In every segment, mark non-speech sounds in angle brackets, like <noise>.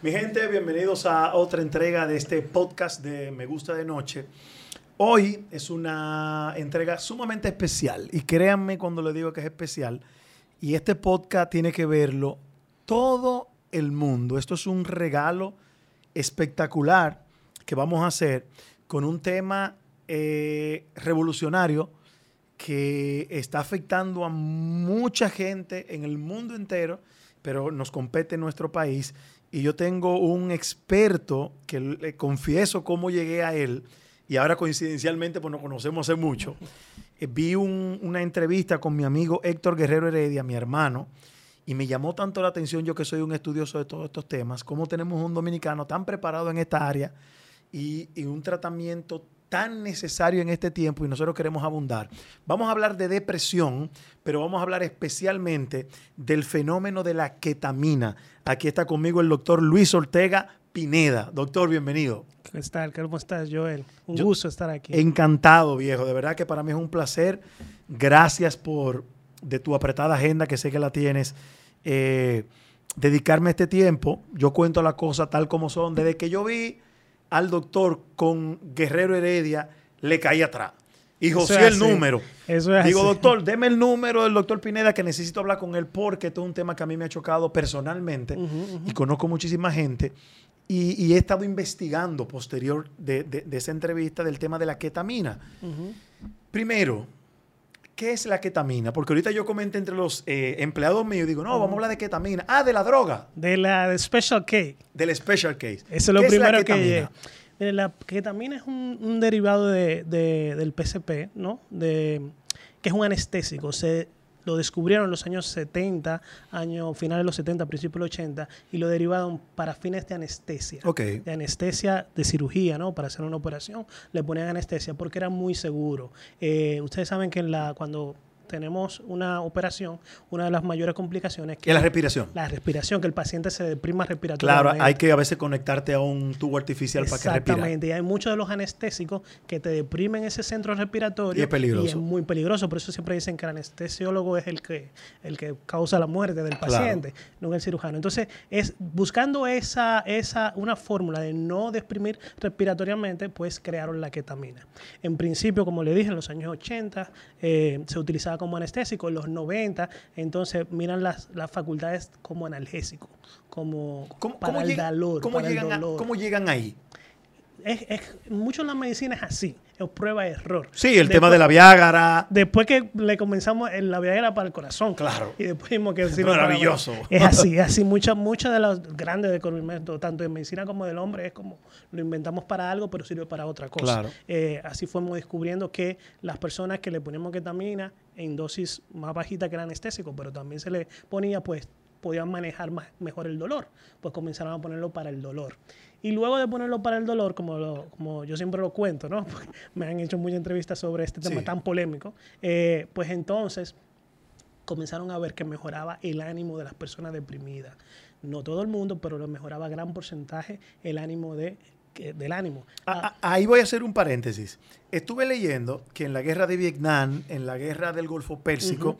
Mi gente, bienvenidos a otra entrega de este podcast de Me Gusta de Noche. Hoy es una entrega sumamente especial y créanme cuando le digo que es especial. Y este podcast tiene que verlo todo el mundo. Esto es un regalo espectacular que vamos a hacer con un tema eh, revolucionario que está afectando a mucha gente en el mundo entero, pero nos compete en nuestro país y yo tengo un experto que le confieso cómo llegué a él y ahora coincidencialmente pues nos conocemos hace mucho. Eh, vi una entrevista con mi amigo Héctor Guerrero Heredia, mi hermano, y me llamó tanto la atención yo que soy un estudioso de todos estos temas, cómo tenemos un dominicano tan preparado en esta área y, y un tratamiento tan necesario en este tiempo y nosotros queremos abundar. Vamos a hablar de depresión, pero vamos a hablar especialmente del fenómeno de la ketamina. Aquí está conmigo el doctor Luis Ortega Pineda. Doctor, bienvenido. ¿Qué tal? ¿Cómo estás, Joel? Un gusto estar aquí. Encantado, viejo. De verdad que para mí es un placer. Gracias por de tu apretada agenda, que sé que la tienes. Eh, dedicarme este tiempo. Yo cuento las cosas tal como son. Desde que yo vi al doctor con Guerrero Heredia, le caí atrás. Y José el número. Eso es Digo, doctor, deme el número del doctor Pineda que necesito hablar con él porque esto es un tema que a mí me ha chocado personalmente y conozco muchísima gente. Y, he estado investigando posterior de, esa entrevista del tema de la ketamina. Primero, ¿qué es la ketamina? Porque ahorita yo comenté entre los eh, empleados míos, digo, no, vamos a hablar de ketamina. Ah, de la droga. De la Special Case. Del Special Case. Eso es lo primero que... La ketamina es un, derivado de, del PCP, ¿no? De, que es un anestésico. Se lo descubrieron en los años 70, años finales de los 70, principios de los 80, y lo derivaron para fines de anestesia. De anestesia de cirugía, ¿no? Para hacer una operación, le ponían anestesia porque era muy seguro. Eh, ustedes saben que en la, cuando tenemos una operación, una de las mayores complicaciones que es la respiración. La respiración, que el paciente se deprima respiratoriamente. Claro, hay que a veces conectarte a un tubo artificial para que respire. Exactamente, y hay muchos de los anestésicos que te deprimen ese centro respiratorio. Y es peligroso. Y es muy peligroso, por eso siempre dicen que el anestesiólogo es el que, el que causa la muerte del paciente, no el cirujano. Entonces, es buscando esa, esa, una fórmula de no deprimir respiratoriamente, pues crearon la ketamina. En principio, como le dije, en los años 80 eh, se utilizaba como anestésico, en los 90, entonces miran las, las facultades como analgésico, como para el dolor. ¿cómo, llegan ¿Cómo llegan ahí? Es, es, mucho en la medicina es así es prueba error. Sí, el tema de la Viagra. Después que le comenzamos en la Viagra para el corazón. Claro. Y después vimos que <laughs> es maravilloso. es así, es así. Muchas muchas de las grandes descubrimientos, tanto en medicina como del hombre, es como lo inventamos para algo, pero sirve para otra cosa. Claro. Eh, así fuimos descubriendo que las personas que le ponemos ketamina en dosis más bajita que el anestésico, pero también se le ponía, pues podían manejar más, mejor el dolor. Pues comenzaron a ponerlo para el dolor. Y luego de ponerlo para el dolor, como, como yo siempre lo cuento, ¿no? <laughs> me han hecho muchas entrevistas sobre este tema tan polémico, eh, pues entonces comenzaron a ver que mejoraba el ánimo de las personas deprimidas. No todo el mundo, pero lo mejoraba gran porcentaje el ánimo de del ánimo. Ah, ah, ahí voy a hacer un paréntesis. Estuve leyendo que en la guerra de Vietnam, en la guerra del Golfo Pérsico,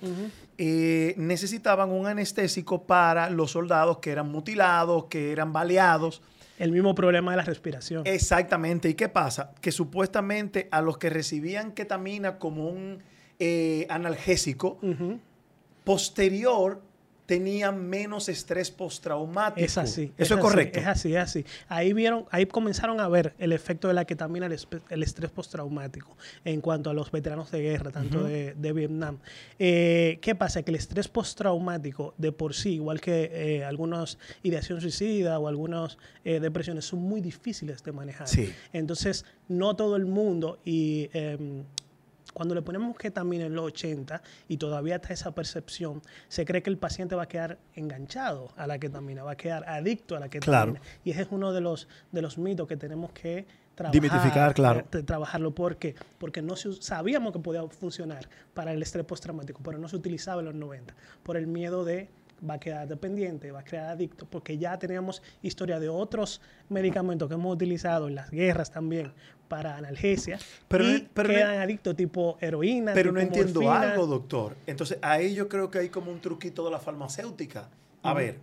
eh, necesitaban un anestésico para los soldados que eran mutilados, que eran baleados el mismo problema de la respiración. Exactamente. ¿Y qué pasa? Que supuestamente a los que recibían ketamina como un eh, analgésico, posterior tenían menos estrés postraumático. Es así. Eso es, correcto. Es así, es así. Ahí vieron, ahí comenzaron a ver el efecto de la ketamina, el, estrés postraumático en cuanto a los veteranos de guerra, tanto de, Vietnam. Eh, ¿Qué pasa? Que el estrés postraumático de por sí, igual que eh, algunas ideación suicida o algunas eh, depresiones, son muy difíciles de manejar. Sí. Entonces, no todo el mundo y em, cuando le ponemos ketamina en los 80 y todavía está esa percepción, se cree que el paciente va a quedar enganchado a la ketamina, va a quedar adicto a la ketamina. Y ese es uno de los, de los mitos que tenemos que trabajar, claro. Eh, trabajarlo. ¿Por qué? Porque no sabíamos que podía funcionar para el estrés postraumático, pero no se utilizaba en los 90 por el miedo de va a quedar dependiente, va a quedar adicto, porque ya teníamos historia de otros medicamentos que hemos utilizado en las guerras también para analgesia pero, y quedan adictos tipo heroína. Pero no entiendo algo, doctor. Entonces, ahí yo creo que hay como un truquito de la farmacéutica. A ver,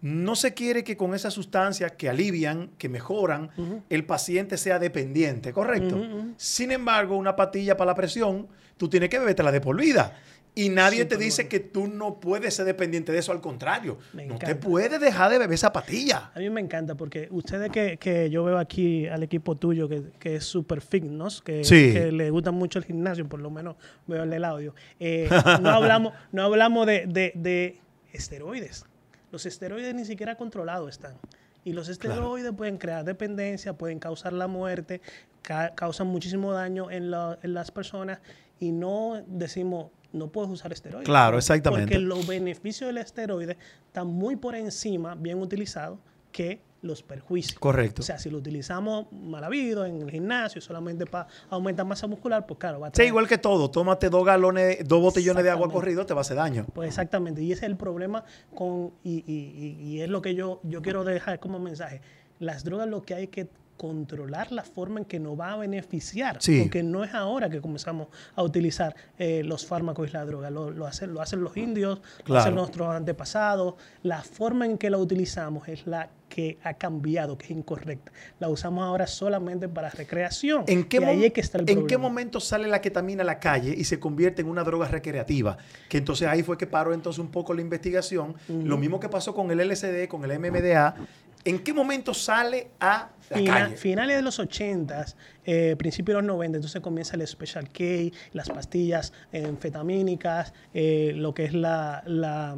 no se quiere que con esas sustancias que alivian, que mejoran, el paciente sea dependiente, ¿correcto? Sin embargo, una patilla para la presión, tú tienes que bebértela de por vida. Y nadie te dice que tú no puedes ser dependiente de eso, al contrario. no te puedes dejar de beber esa patilla. A mí me encanta porque ustedes que, yo veo aquí al equipo tuyo que, es super fitness, que, que, le gusta mucho el gimnasio, por lo menos veo el audio, eh, no hablamos, <laughs> no hablamos de, de, esteroides. Los esteroides ni siquiera controlados están. Y los esteroides pueden crear dependencia, pueden causar la muerte, causan muchísimo daño en, en las personas y no decimos no puedes usar esteroides. Claro, exactamente. Porque los beneficios del esteroide están muy por encima, bien utilizados, que los perjuicios. Correcto. O sea, si lo utilizamos mal habido en el gimnasio solamente para aumentar masa muscular, pues claro, va a tener... Sí, igual que todo. Tómate dos galones, dos botellones de agua corrido, te va a hacer daño. Pues exactamente. Y ese es el problema con... Y, y, y es lo que yo, yo quiero dejar como mensaje. Las drogas lo que hay que controlar la forma en que nos va a beneficiar. Porque no es ahora que comenzamos a utilizar eh, los fármacos y la droga. Lo, hacen, lo hacen los indios, lo hacen nuestros antepasados. La forma en que la utilizamos es la que ha cambiado, que es incorrecta. La usamos ahora solamente para recreación. ¿En qué, ¿en qué momento sale la ketamina a la calle y se convierte en una droga recreativa? Que entonces ahí fue que paró entonces un poco la investigación. Lo mismo que pasó con el LSD, con el MMDA. ¿En qué momento sale a Finales de los 80, eh, principios de los 90, entonces comienza el Special K, las pastillas anfetamínicas, eh, lo que es la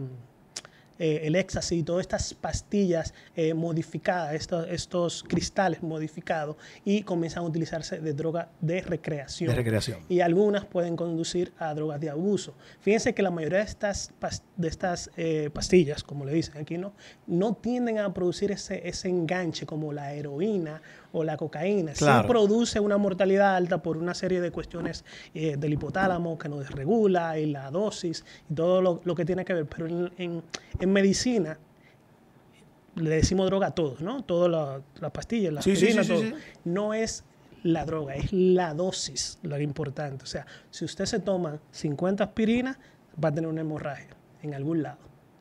eh, el éxtasis y todas estas pastillas eh, modificadas, estos, cristales modificados, y comienzan a utilizarse de droga de recreación. De recreación. Y algunas pueden conducir a drogas de abuso. Fíjense que la mayoría de estas, de estas eh, pastillas, como le dicen aquí, ¿no? no tienden a producir ese, ese enganche como la heroína o la cocaína. Sí produce una mortalidad alta por una serie de cuestiones del hipotálamo que nos desregula y la dosis y todo lo, que tiene que ver. Pero en en medicina le decimos droga a todos, ¿no? Todas las pastillas, las sí, No es la droga, es la dosis lo importante. O sea, si usted se toma 50 aspirinas, va a tener una hemorragia en algún lado.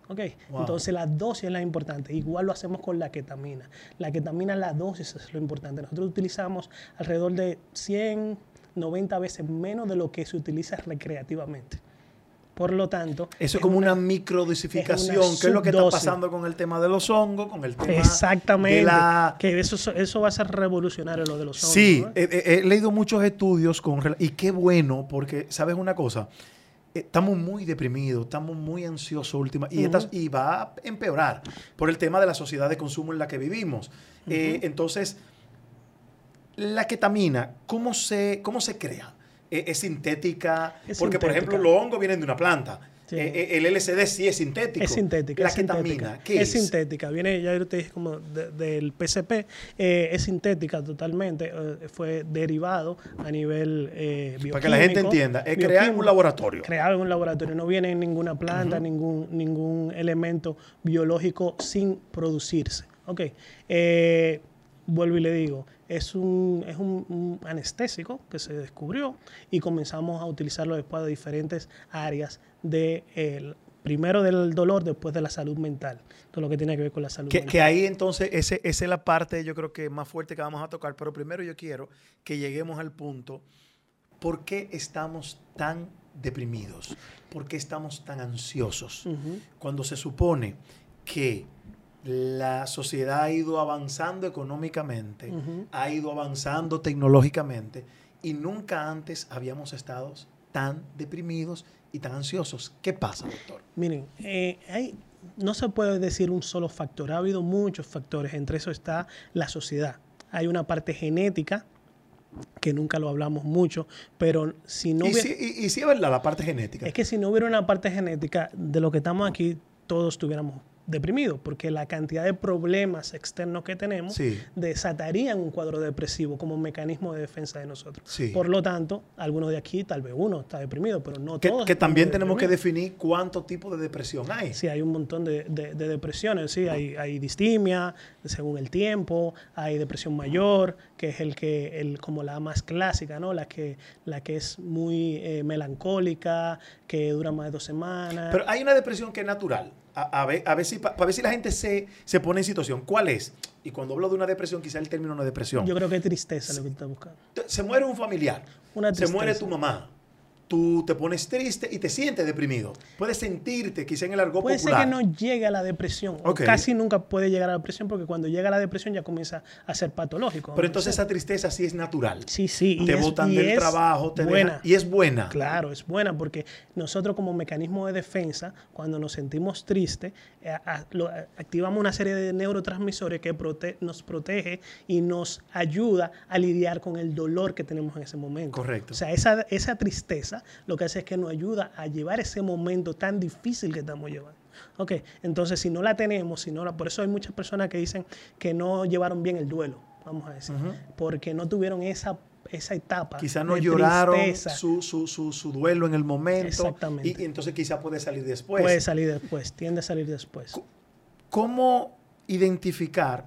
¿Ok? Entonces la dosis es la importante. Igual lo hacemos con la ketamina. La ketamina, la dosis es lo importante. Nosotros utilizamos alrededor de 100, 90 veces menos de lo que se utiliza recreativamente. Por lo tanto... Eso es como una, microdosificación, que es lo que está pasando con el tema de los hongos, con el tema Exactamente, de la... que eso, eso va a ser revolucionario lo de los hongos. Sí, he, leído muchos estudios con... Y qué bueno, porque, ¿sabes una cosa? Estamos muy deprimidos, estamos muy ansiosos última, y, y va a empeorar por el tema de la sociedad de consumo en la que vivimos. Eh, entonces, la ketamina, ¿cómo se, cómo se crea? es, sintética, porque por ejemplo los hongos vienen de una planta. Eh, eh, el LSD sí es sintético. Es sintética. La es ketamina, ¿qué es? Es sintética. Viene, ya te dije, como del PCP. Eh, es sintética totalmente. fue derivado a nivel bioquímico. Para que la gente entienda, es creado en un laboratorio. Creado en un laboratorio. No viene en ninguna planta, ningún, ningún elemento biológico sin producirse. Ok. vuelvo y le digo es un, es un, anestésico que se descubrió y comenzamos a utilizarlo después de diferentes áreas de primero del dolor, después de la salud mental, todo lo que tiene que ver con la salud que, mental. Que ahí entonces, ese, esa es la parte yo creo que más fuerte que vamos a tocar, pero primero yo quiero que lleguemos al punto, ¿por qué estamos tan deprimidos? ¿Por qué estamos tan ansiosos? Cuando se supone que la sociedad ha ido avanzando económicamente, ha ido avanzando tecnológicamente y nunca antes habíamos estado tan deprimidos y tan ansiosos. ¿Qué pasa, doctor? Miren, eh, hay, no se puede decir un solo factor, ha habido muchos factores, entre eso está la sociedad. Hay una parte genética, que nunca lo hablamos mucho, pero si no... Y, hubiera, y, sí es verdad, la parte genética. Es que si no hubiera una parte genética, de lo que estamos aquí, todos tuviéramos deprimido, porque la cantidad de problemas externos que tenemos desatarían un cuadro depresivo como mecanismo de defensa de nosotros. Por lo tanto, algunos de aquí, tal vez uno está deprimido, pero no que, todos. Que también tenemos que definir cuánto tipo de depresión hay. Sí, hay un montón de, depresiones, sí, hay, hay, distimia según el tiempo, hay depresión mayor, que es el que, el, como la más clásica, ¿no? La que, la que es muy eh, melancólica, que dura más de dos semanas. Pero hay una depresión que es natural a, ver, a ver si, para ver si la gente se, se pone en situación. ¿Cuál es? Y cuando hablo de una depresión, quizá el término no es depresión. Yo creo que es tristeza lo que tú estás buscando. Se muere un familiar. Una se muere tu mamá. Tú te pones triste y te sientes deprimido. Puedes sentirte, quizá en el argot Puede popular. ser que no llegue a la depresión. casi nunca puede llegar a la depresión porque cuando llega a la depresión ya comienza a ser patológico. Pero entonces esa tristeza sí es natural. Sí, sí. y te es- botan y del es trabajo, te buena. dejan- y es buena. Claro, es buena porque nosotros como mecanismo de defensa, cuando nos sentimos tristes, eh, a- activamos una serie de neurotransmisores que prote- nos protege y nos ayuda a lidiar con el dolor que tenemos en ese momento. Correcto. O sea, esa, esa tristeza lo que hace es que nos ayuda a llevar ese momento tan difícil que estamos llevando. Ok, entonces si no la tenemos, si no la, por eso hay muchas personas que dicen que no llevaron bien el duelo, vamos a decir, porque no tuvieron esa, esa etapa. Quizá no de lloraron su, su, su, su duelo en el momento. Exactamente. Y, y entonces quizá puede salir después. Puede salir después, tiende a salir después. ¿Cómo identificar?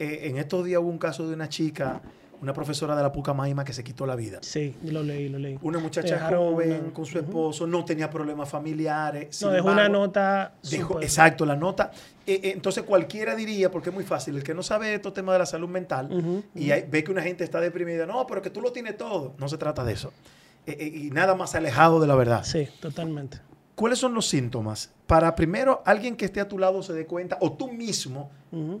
eh, en estos días hubo un caso de una chica, una profesora de la Pucamaima que se quitó la vida. Sí, lo leí, lo leí. Una muchacha Dejaron joven una- con su esposo, no tenía problemas familiares. No, dejó una nota. dejó- exacto, la nota. Eh, eh, entonces cualquiera diría, porque es muy fácil, el que no sabe estos temas de la salud mental y hay- ve que una gente está deprimida, no, pero que tú lo tienes todo. No se trata de eso. Eh, y nada más alejado de la verdad. Sí, totalmente. ¿Cuáles son los síntomas? Para primero alguien que esté a tu lado se dé cuenta, o tú mismo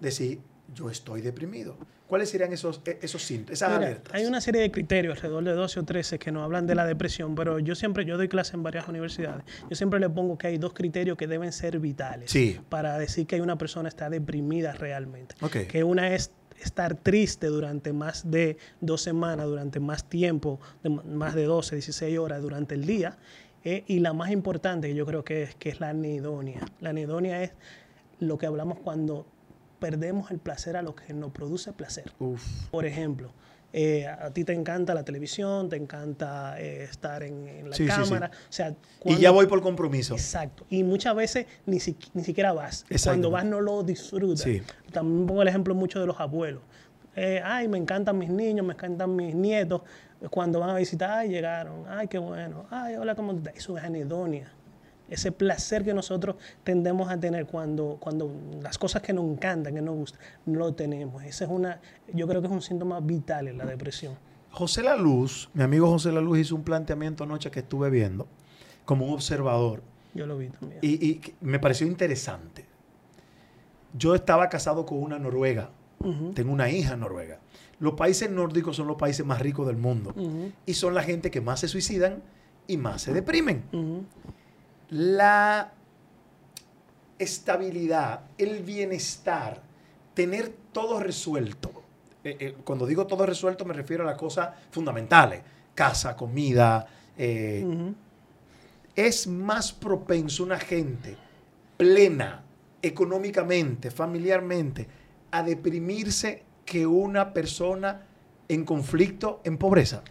decir, yo estoy deprimido. ¿Cuáles serían esos, eh, esos síntomas, esas Mira, alertas? hay una serie de criterios, alrededor de 12 o 13, que nos hablan de la depresión, pero yo siempre, yo doy clase en varias universidades, yo siempre le pongo que hay dos criterios que deben ser vitales Sí. para decir que una persona está deprimida realmente. Que una es estar triste durante más de dos semanas, durante más tiempo, de más de 12, 16 horas durante el día. eh, y la más importante, que yo creo que es, que es la anedonia. La anedonia es lo que hablamos cuando perdemos el placer a lo que nos produce placer. Uf. Por ejemplo, eh, a ti te encanta la televisión, te encanta eh, estar en, en la Sí, sí, sí. cámara. O sea, Y ya voy por compromiso. Exacto. Y muchas veces ni, si- ni siquiera vas. Exacto. Cuando vas no lo disfrutas. Sí. También pongo el ejemplo mucho de los abuelos. Eh, ay, me encantan mis niños, me encantan mis nietos. Cuando van a visitar, ay, llegaron. Ay, qué bueno. Ay, hola, ¿cómo estás? Eso es anedonia. Ese placer que nosotros tendemos a tener cuando, cuando las cosas que nos encantan, que nos gustan, no lo tenemos. Ese es una, yo creo que es un síntoma vital en la depresión. José La Luz, mi amigo José La Luz hizo un planteamiento anoche que estuve viendo como un observador Yo lo vi también. y, me pareció interesante. Yo estaba casado con una noruega, tengo una hija noruega. Los países nórdicos son los países más ricos del mundo y son la gente que más se suicidan y más se deprimen. La estabilidad, el bienestar, tener todo resuelto. Eh, eh, cuando digo todo resuelto me refiero a las cosas fundamentales. Casa, comida. eh. Es más propenso una gente plena económicamente, familiarmente, a deprimirse que una persona en conflicto, en pobreza.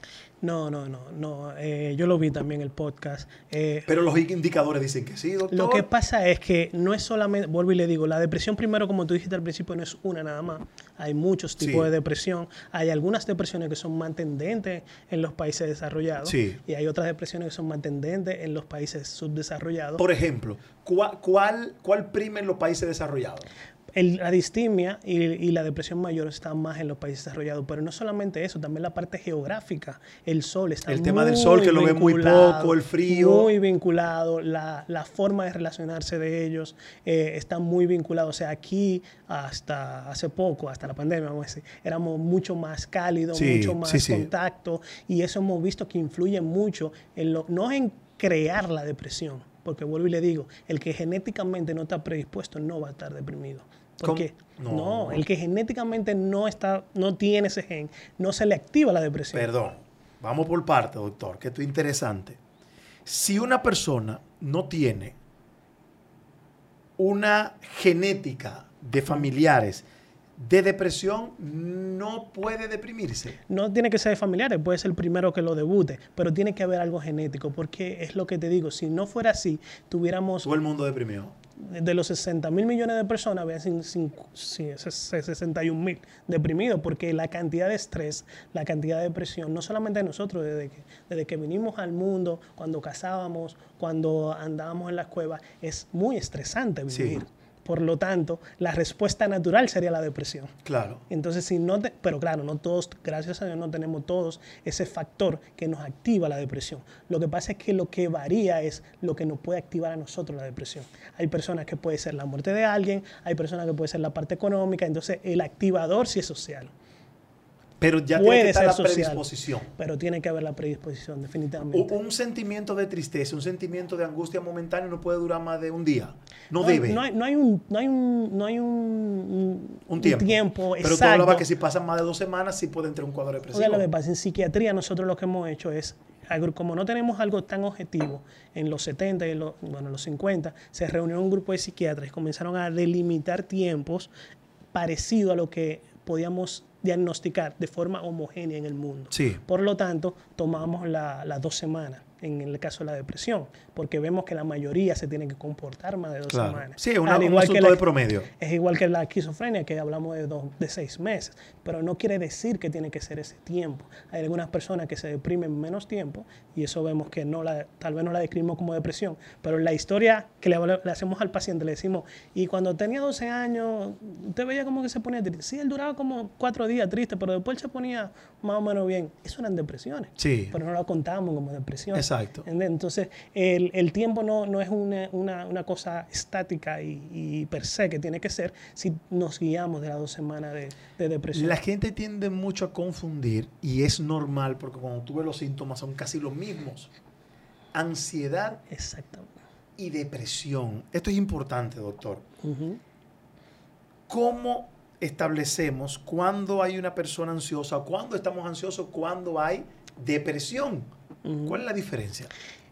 No, no, no, no. eh, yo lo vi también el podcast. Eh, Pero los indicadores dicen que sí, doctor. lo que pasa es que no es solamente, vuelvo y le digo, la depresión primero, como tú dijiste al principio, no es una nada más. Hay muchos tipos Sí. de depresión. Hay algunas depresiones que son más tendentes en los países desarrollados Sí. y hay otras depresiones que son más tendentes en los países subdesarrollados. Por ejemplo, ¿cuál, cuál, cuál prima en los países desarrollados? El- la distimia y, y la depresión mayor están más en los países desarrollados, pero no solamente eso, también la parte geográfica. El sol está El tema del sol, que lo ven muy poco, el frío. Muy vinculado, la, la forma de relacionarse de ellos eh, está muy vinculado. O sea, aquí hasta hace poco, hasta la pandemia, vamos a decir, éramos mucho más cálidos, Sí, mucho más sí, sí. contacto, y eso hemos visto que influye mucho en lo, no en crear la depresión, porque vuelvo y le digo, el que genéticamente no está predispuesto no va a estar deprimido. Porque no. No. el que genéticamente no está, no tiene ese gen, no se le activa la depresión. Perdón, vamos por parte, doctor, que esto es interesante. Si una persona no tiene una genética de familiares de depresión, no puede deprimirse. No tiene que ser de familiares, puede ser el primero que lo debute, pero tiene que haber algo genético, porque es lo que te digo, si no fuera así, tuviéramos Todo el mundo deprimió. de los 60 mil millones de personas, había 61 mil deprimidos, porque la cantidad de estrés, la cantidad de depresión, no solamente de nosotros, desde que, desde que vinimos al mundo, cuando cazábamos, cuando andábamos en las cuevas, es muy estresante vivir. Por lo tanto, la respuesta natural sería la depresión. Claro. Entonces, si no pero claro, no todos, gracias a Dios, no tenemos todos ese factor que nos activa la depresión. Lo que pasa es que lo que varía es lo que nos puede activar a nosotros la depresión. Hay personas que puede ser la muerte de alguien, hay personas que puede ser la parte económica, entonces el activador sí es social. Pero ya tiene que estar la predisposición. Pero tiene que haber la predisposición, definitivamente. Un sentimiento de tristeza, un sentimiento de angustia momentánea no puede durar más de un día. No, debe. No hay, no hay, un, no hay, un, no hay un, un tiempo. tiempo Pero tú hablabas que si pasan más de dos semanas sí puede entrar un cuadro depresivo. Oye, lo que pasa, en psiquiatría nosotros lo que hemos hecho es como no tenemos algo tan objetivo, en los 70 y en los, bueno, los 50 se reunió un grupo de psiquiatras y comenzaron a delimitar tiempos parecido a lo que podíamos diagnosticar de forma homogénea en el mundo. Sí. Por lo tanto, tomamos las dos semanas en el caso de la depresión, porque vemos que la mayoría se tiene que comportar más de dos semanas. Sí, una, un asunto de promedio. Es igual que la esquizofrenia, que hablamos de, dos, de seis meses, pero no quiere decir que tiene que ser ese tiempo. Hay algunas personas que se deprimen menos tiempo y eso vemos que no la, tal vez no la describimos como depresión, pero la historia que le, hacemos al paciente, le decimos, y cuando tenía 12 años, usted veía como que se ponía triste. Sí, él duraba como cuatro días triste, pero después se ponía más o menos bien. Eso eran depresiones, sí. pero no lo contamos como depresión. Exacto. Entonces, el, el tiempo no, no es una, una, una, cosa estática y, y, per se que tiene que ser si nos guiamos de las dos semanas de, de, depresión. La gente tiende mucho a confundir y es normal porque cuando tú ves los síntomas son casi los mismos. Ansiedad y depresión. Esto es importante, doctor. ¿Cómo establecemos cuándo hay una persona ansiosa, cuándo estamos ansiosos, cuándo hay depresión? ¿Cuál es la diferencia?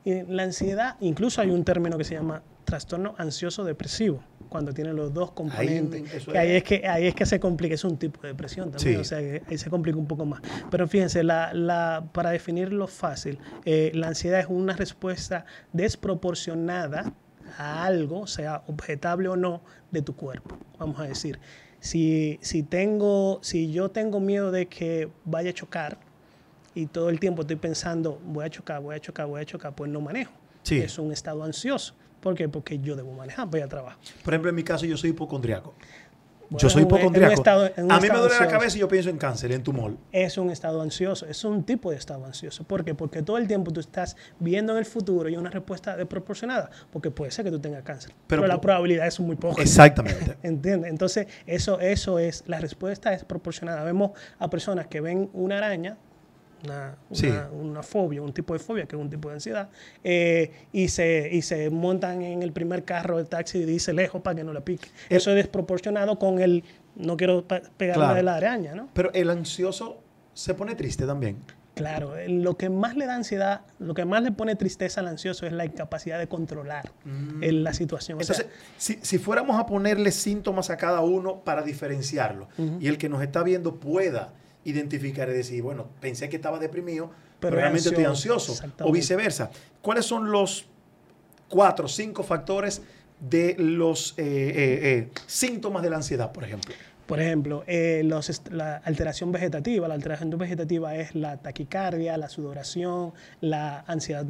la ansiedad, incluso hay un término que se llama trastorno ansioso depresivo, cuando tiene los dos componentes. que ahí, es que, ahí es que se complica, es un tipo de depresión también, o sea, que ahí se complica un poco más. Pero fíjense, la, la, para definirlo fácil, eh, la ansiedad es una respuesta desproporcionada a algo, sea objetable o no, de tu cuerpo, vamos a decir. Si, si, tengo, si yo tengo miedo de que vaya a chocar, y todo el tiempo estoy pensando, voy a chocar, voy a chocar, voy a chocar, pues no manejo. Es un estado ansioso. ¿Por qué? Porque yo debo manejar, voy a trabajar. Por ejemplo, en mi caso, yo soy hipocondriaco. yo soy hipocondriaco. a mí me duele la cabeza y yo pienso en cáncer, en tumor. Es un estado ansioso, es un tipo de estado ansioso. ¿Por qué? Porque todo el tiempo tú estás viendo en el futuro y una respuesta desproporcionada, porque puede ser que tú tengas cáncer, pero, la probabilidad es muy poca. Exactamente. <laughs> ¿Entiendes? Entonces, eso, eso es, la respuesta es proporcionada. Vemos a personas que ven una araña, una, fobia, un tipo de fobia, que es un tipo de ansiedad, eh, y, se, y se montan en el primer carro del taxi y dice lejos para que no la pique. Eso es desproporcionado con el no quiero pegarme de la araña, ¿no? Pero el ansioso se pone triste también. Claro, lo que más le da ansiedad, lo que más le pone tristeza al ansioso es la incapacidad de controlar mm. la situación. Entonces, si, si, fuéramos a ponerle síntomas a cada uno para diferenciarlo y el que nos está viendo pueda identificar y decir, bueno, pensé que estaba deprimido, pero, realmente estoy ansioso. O viceversa. ¿Cuáles son los cuatro o cinco factores de los eh, eh, eh, síntomas de la ansiedad, por ejemplo? Por ejemplo, eh, la alteración vegetativa. La alteración vegetativa es la taquicardia, la sudoración, la ansiedad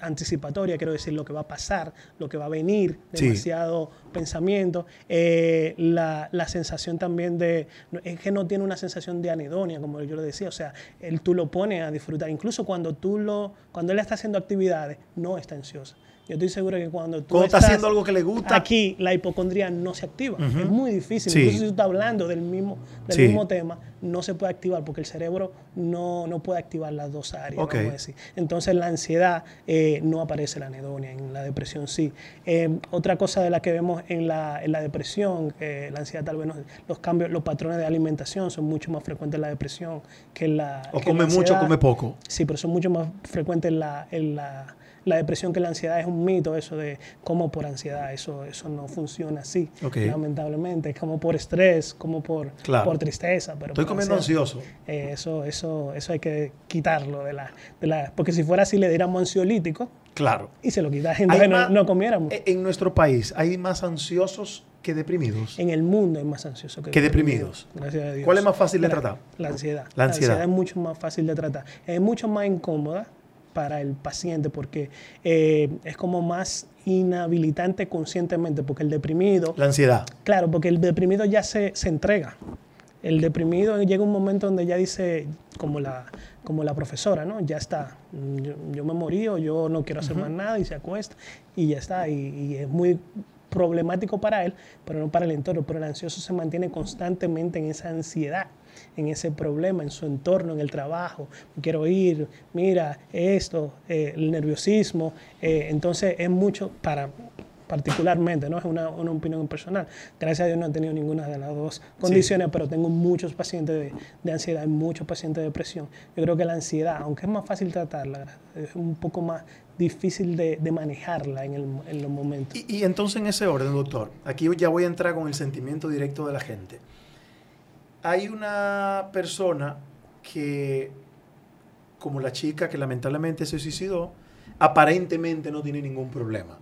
anticipatoria, quiero decir lo que va a pasar, lo que va a venir, demasiado pensamiento. Eh, la, sensación también de, es que no tiene una sensación de anedonia, como yo lo decía, o sea, él, tú lo pones a disfrutar. Incluso cuando, tú lo, cuando él está haciendo actividades, no está ansiosa. Yo estoy seguro que cuando tú estás haciendo algo que le gusta, aquí la hipocondría no se activa. Es muy difícil. Incluso si tú estás hablando del mismo, del mismo tema, no se puede activar porque el cerebro no, no puede activar las dos áreas. Vamos a decir. Entonces la ansiedad eh, no aparece la anedonia, en la depresión sí. Eh, otra cosa de la que vemos en la, en la depresión, eh, la ansiedad tal vez los cambios, los patrones de alimentación son mucho más frecuentes en la depresión que en la... O come mucho o come poco. Sí, pero son mucho más frecuentes en la, en la la depresión que la ansiedad es un mito, eso de como por ansiedad, eso, eso no funciona así, lamentablemente, como por estrés, como por, por tristeza. Pero Estoy comiendo ansioso. Eh, eso, eso, eso hay que quitarlo de la, de la... Porque si fuera así le diéramos ansiolítico, Claro. Y se lo gente Hay que no, más- no comiéramos. E- En nuestro país hay más ansiosos que deprimidos. en el mundo es más ansioso que, Que deprimidos. Gracias a Dios. ¿Cuál es más fácil de La- tratar? La ansiedad. La ansiedad. es mucho más fácil de tratar. Es mucho más incómoda para el paciente porque eh, es como más inhabilitante conscientemente porque el deprimido La ansiedad. Claro, porque el deprimido ya se, se entrega. El deprimido llega un momento donde ya dice, como la, como la profesora, ¿no? Ya está, yo, yo me morí o yo no quiero hacer más nada y se acuesta y ya está. Y, y es muy problemático para él, pero no para el entorno. Pero el ansioso se mantiene constantemente en esa ansiedad, en ese problema, en su entorno, en el trabajo. Quiero ir, mira, esto, eh, el nerviosismo. eh, entonces es mucho para particularmente, ¿no? Es una, una opinión personal. Gracias a Dios no he tenido ninguna de las dos condiciones, pero tengo muchos pacientes de, de ansiedad y muchos pacientes de depresión. Yo creo que la ansiedad, aunque es más fácil tratarla, es un poco más difícil de, de manejarla en, el, en los momentos. Y, y entonces en ese orden, doctor, aquí ya voy a entrar con el sentimiento directo de la gente. Hay una persona que, como la chica que lamentablemente se suicidó, aparentemente no tiene ningún problema.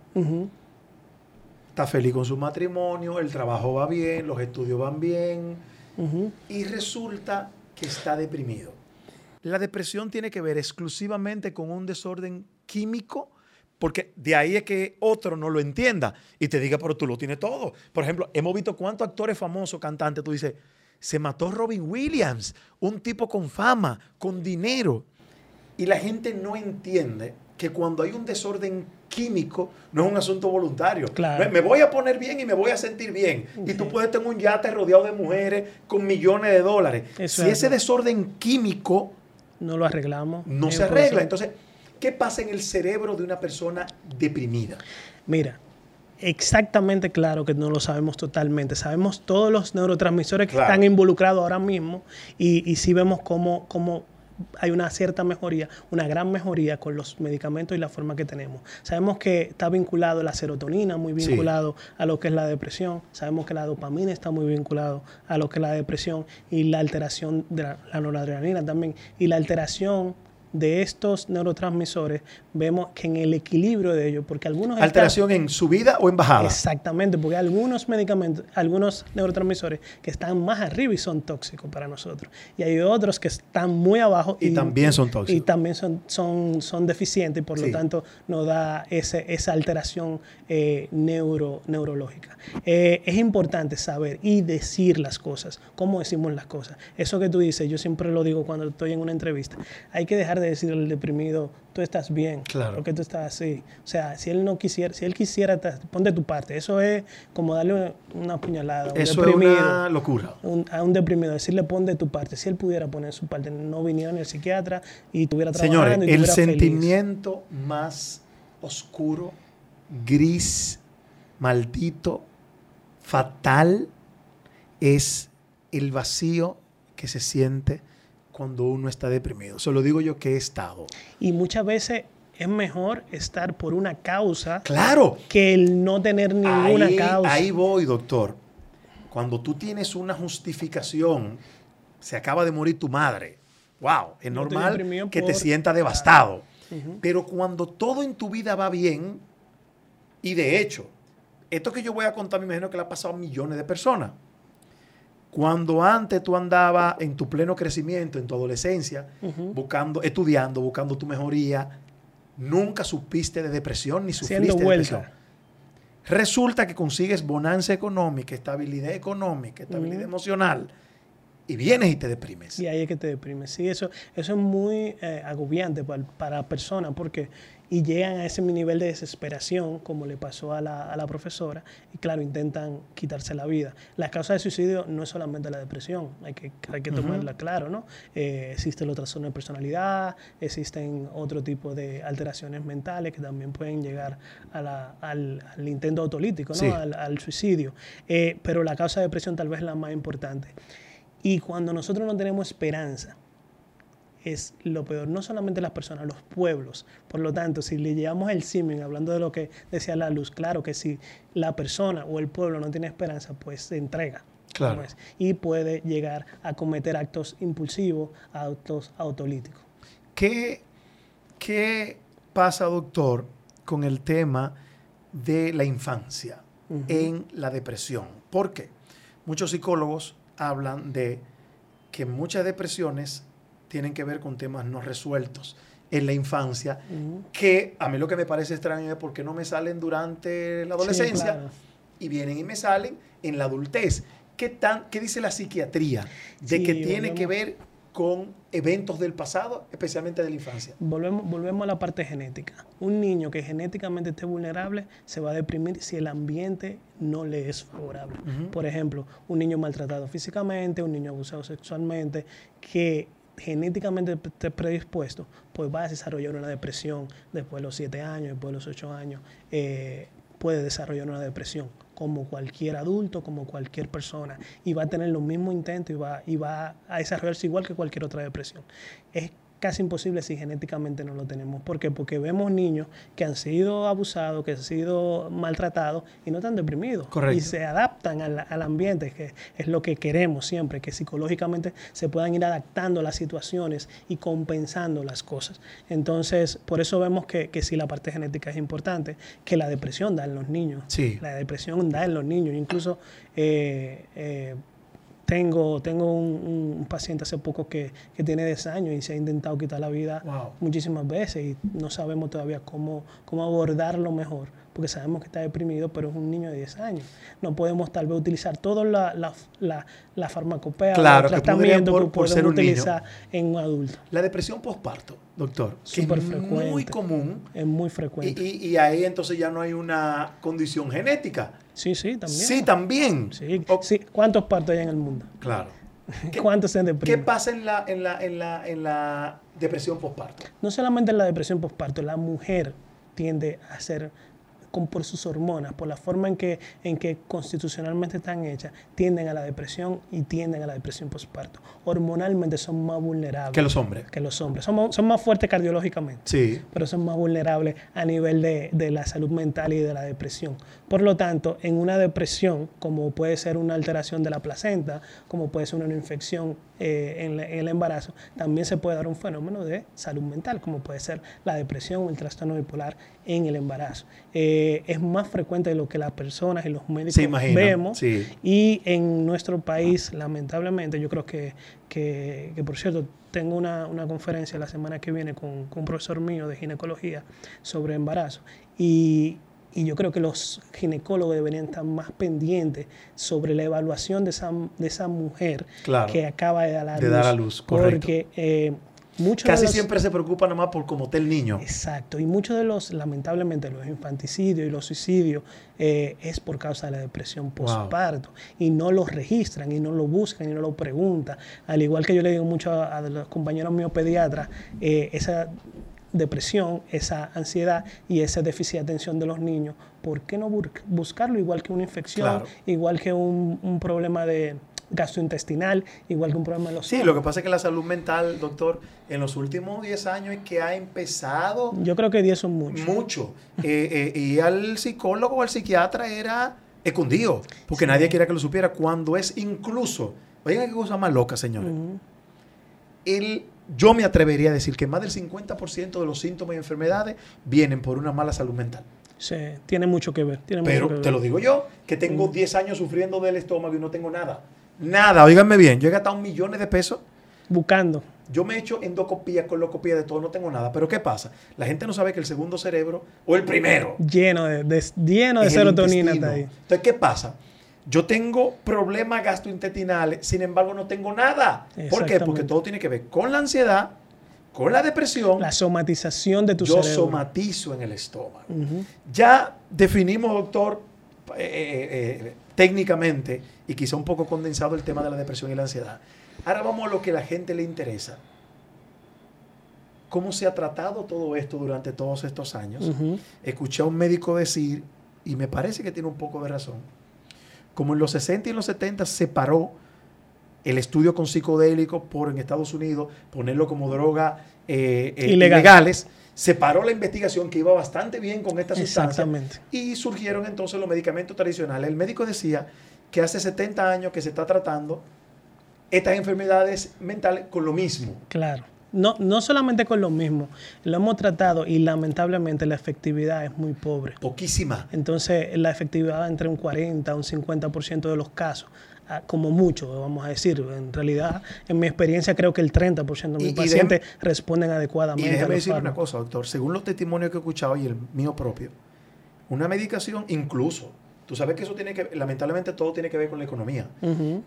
Está feliz con su matrimonio, el trabajo va bien, los estudios van bien, y resulta que está deprimido. La depresión tiene que ver exclusivamente con un desorden químico, porque de ahí es que otro no lo entienda y te diga, pero tú lo tienes todo. Por ejemplo, hemos visto cuántos actores famosos, cantantes, tú dices, se mató Robin Williams, un tipo con fama, con dinero. Y la gente no entiende que cuando hay un desorden químico no es un asunto voluntario. Claro. Me, me voy a poner bien y me voy a sentir bien. Y tú puedes tener un yate rodeado de mujeres con millones de dólares. Eso si es ese desorden químico No lo arreglamos. no se arregla, entonces, ¿qué pasa en el cerebro de una persona deprimida? Mira, exactamente claro que no lo sabemos totalmente. Sabemos todos los neurotransmisores que Claro. están involucrados ahora mismo y, y sí vemos cómo, cómo hay una cierta mejoría, una gran mejoría con los medicamentos y la forma que tenemos. Sabemos que está vinculado la serotonina, muy Sí. vinculado a lo que es la depresión. Sabemos que la dopamina está muy vinculado a lo que es la depresión y la alteración de la, la noradrenalina también. Y la alteración de estos neurotransmisores, vemos que en el equilibrio de ellos, porque algunos... están- ¿Alteración en subida o en bajada? Exactamente, porque hay algunos medicamentos, algunos neurotransmisores que están más arriba y son tóxicos para nosotros. Y hay otros que están muy abajo Y también son Y tóxicos. también son, son, son deficientes y por Sí. lo tanto nos da ese, esa alteración eh, neuro, neurológica. Eh, es importante saber y decir las cosas, cómo decimos las cosas. Eso que tú dices, yo siempre lo digo cuando estoy en una entrevista, hay que dejar de decirle al deprimido, tú estás bien, Claro. porque tú estás así. O sea, si él no quisiera, si él quisiera, te- pon de tu parte. Eso es como darle una puñalada a un Eso es deprimido. una locura. un- a un deprimido, decirle pon de tu parte. Si él pudiera poner su parte, no viniera ni el psiquiatra y estuviera trabajando. Señores, y el feliz. sentimiento más oscuro, gris, maldito, fatal, es el vacío que se siente cuando uno está deprimido. Se lo digo yo que he estado. Y muchas veces es mejor estar por una causa Claro, que el no tener ninguna ahí, causa. ahí voy, doctor. Cuando tú tienes una justificación, se acaba de morir tu madre. Wow, es No normal que te sientas devastado. Pero cuando todo en tu vida va bien, y de hecho, esto que yo voy a contar, me imagino que le ha pasado a millones de personas. Cuando antes tú andabas en tu pleno crecimiento, en tu adolescencia, buscando, estudiando, buscando tu mejoría, nunca supiste de depresión ni sufriste de depresión. Resulta que consigues bonanza económica, estabilidad económica, estabilidad emocional, y vienes y te deprimes. Y ahí es que te deprimes. Sí, eso, eso es muy eh, agobiante para, para la persona porque y llegan a ese nivel de desesperación, como le pasó a la, a la profesora, y claro, intentan quitarse la vida. La causa de suicidio no es solamente la depresión, hay que, hay que tomarla claro, ¿no? Eh, existe el trastorno de personalidad, existen otro tipo de alteraciones mentales que también pueden llegar a la- al, al intento autolítico, ¿no? Sí. Al, al suicidio. Eh, pero la causa de depresión tal vez es la más importante. Y cuando nosotros no tenemos esperanza, es lo peor, no solamente las personas, los pueblos. Por lo tanto, si le llevamos el simen, hablando de lo que decía la luz, claro que si la persona o el pueblo no tiene esperanza, pues se entrega. Claro. Y puede llegar a cometer actos impulsivos, actos autolíticos. ¿Qué, qué pasa, doctor, con el tema de la infancia en la depresión. ¿Por qué? Muchos psicólogos hablan de que muchas depresiones tienen que ver con temas no resueltos en la infancia, que a mí lo que me parece extraño es porque no me salen durante la adolescencia y vienen y me salen en la adultez. ¿Qué, tan, qué dice la psiquiatría de que tiene que ver con eventos del pasado, especialmente de la infancia? Volvemos, volvemos a la parte genética. Un niño que genéticamente esté vulnerable se va a deprimir si el ambiente no le es favorable. Por ejemplo, un niño maltratado físicamente, un niño abusado sexualmente, que genéticamente esté predispuesto, pues va a desarrollar una depresión después de los 7 años, después de los 8 años, eh, puede desarrollar una depresión como cualquier adulto, como cualquier persona, y va a tener los mismos intentos y va, y va a desarrollarse igual que cualquier otra depresión. Es casi imposible si genéticamente no lo tenemos. ¿Por qué? Porque vemos niños que han sido abusados, que han sido maltratados y no están deprimidos. Y se adaptan al, ambiente, que es lo que queremos siempre, que psicológicamente se puedan ir adaptando a las situaciones y compensando las cosas. Entonces, por eso vemos que, que sí la parte genética es importante, que la depresión da en los niños. Sí. La depresión da en los niños. Incluso eh, eh, tengo, tengo un, paciente hace poco que, tiene 10 años y se ha intentado quitar la vida muchísimas veces y no sabemos todavía cómo, cómo abordarlo mejor porque sabemos que está deprimido, pero es un niño de 10 años. No podemos tal vez utilizar toda la, la, la, la farmacopea, claro, tratamiento que, por, ser utilizar en un adulto. La depresión postparto, doctor, que es muy común. Es muy frecuente. Y, y, ahí entonces ya no hay una condición genética. Sí, sí, también. Sí, también. Sí, ¿Cuántos partos hay en el mundo? Claro. <laughs> ¿Cuántos se deprimen? ¿Qué pasa en la, en la, en la, en la depresión postparto? No solamente en la depresión postparto, la mujer tiende a ser por sus hormonas, por la forma en que, en que constitucionalmente están hechas, tienden a la depresión y tienden a la depresión postparto. Hormonalmente son más vulnerables. Que los hombres. Que los hombres. Son, son más fuertes cardiológicamente. Sí. Pero son más vulnerables a nivel de, de la salud mental y de la depresión. Por lo tanto, en una depresión, como puede ser una alteración de la placenta, como puede ser una infección eh, en, el embarazo, también se puede dar un fenómeno de salud mental, como puede ser la depresión o el trastorno bipolar en el embarazo. Eh, es más frecuente de lo que las personas y los médicos vemos. Y en nuestro país, lamentablemente, yo creo que, que, por cierto, tengo una, una, conferencia la semana que viene con, con un profesor mío de ginecología sobre embarazo. Y, y yo creo que los ginecólogos deberían estar más pendientes sobre la evaluación de esa, de esa mujer que acaba de dar a luz. Dar a luz porque eh, muchos Casi siempre se preocupa nomás por cómo está el niño. Exacto. Y muchos de los, lamentablemente, los infanticidios y los suicidios eh, es por causa de la depresión postparto. Y no los registran y no lo buscan y no lo preguntan. Al igual que yo le digo mucho a, los compañeros míos pediatras, eh, esa depresión, esa ansiedad y ese déficit de atención de los niños, ¿por qué no buscarlo igual que una infección, igual que un, problema de gastrointestinal, igual que un problema de los... Sí, lo que pasa es que la salud mental, doctor, en los últimos 10 años es que ha empezado... Yo creo que 10 son mucho. Mucho. Eh, eh, y al psicólogo o al psiquiatra era escondido, porque nadie quería que lo supiera, cuando es incluso... Oigan qué cosa más loca, señores. El yo me atrevería a decir que más del 50% de los síntomas y enfermedades vienen por una mala salud mental. Sí, tiene mucho que ver. Pero te lo digo yo, que tengo 10 mm. años sufriendo del estómago y no tengo nada. Nada, oíganme bien, yo he gastado millones de pesos. Buscando. Yo me he hecho endocopía, colocopía, de todo, no tengo nada. Pero ¿qué pasa? La gente no sabe que el segundo cerebro, o el primero... Lleno de, lleno de serotonina está ahí. Entonces, ¿qué pasa? Yo tengo problemas gastrointestinales, sin embargo no tengo nada. ¿Por qué? Porque todo tiene que ver con la ansiedad, con la depresión. La somatización de tu yo cerebro. Yo somatizo en el estómago. Ya definimos, doctor, eh, eh, eh, técnicamente, y quizá un poco condensado el tema de la depresión y la ansiedad. Ahora vamos a lo que a la gente le interesa. ¿Cómo se ha tratado todo esto durante todos estos años? Escuché a un médico decir, y me parece que tiene un poco de razón, como en los 60 y en los 70 se paró el estudio con psicodélicos por en Estados Unidos ponerlo como droga eh, eh, ilegales, se paró la investigación que iba bastante bien con esta sustancia y surgieron entonces los medicamentos tradicionales. El médico decía que hace 70 años que se está tratando estas enfermedades mentales con lo mismo. Claro. No, no solamente con lo mismo, lo hemos tratado y lamentablemente la efectividad es muy pobre. Poquísima. Entonces, la efectividad entre un 40 a un 50% de los casos, ah, como mucho, vamos a decir. En realidad, en mi experiencia, creo que el 30% de mis pacientes déjame- responden Y adecuadamente. a déjame los decirle una cosa, doctor. Según los testimonios que he escuchado y el mío propio, una medicación incluso, tú sabes que eso tiene que, lamentablemente todo tiene que ver con la economía.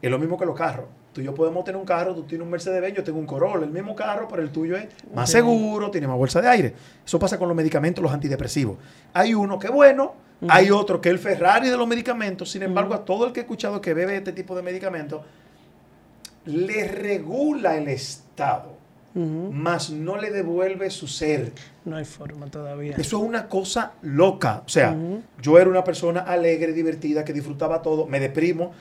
Es lo mismo que los carros. Tú y yo podemos tener un carro, tú tienes un Mercedes-Benz, yo tengo un Corolla, el mismo carro, pero el tuyo es más seguro, tiene más bolsa de aire. Eso pasa con los medicamentos, los antidepresivos. Hay uno que es bueno, hay otro que es el Ferrari de los medicamentos. Sin embargo, a todo el que he escuchado que bebe este tipo de medicamentos, le regula el Estado, mas no le devuelve su ser. No hay forma todavía. Eso es una cosa loca. O sea, yo era una persona alegre, divertida, que disfrutaba todo, me deprimo.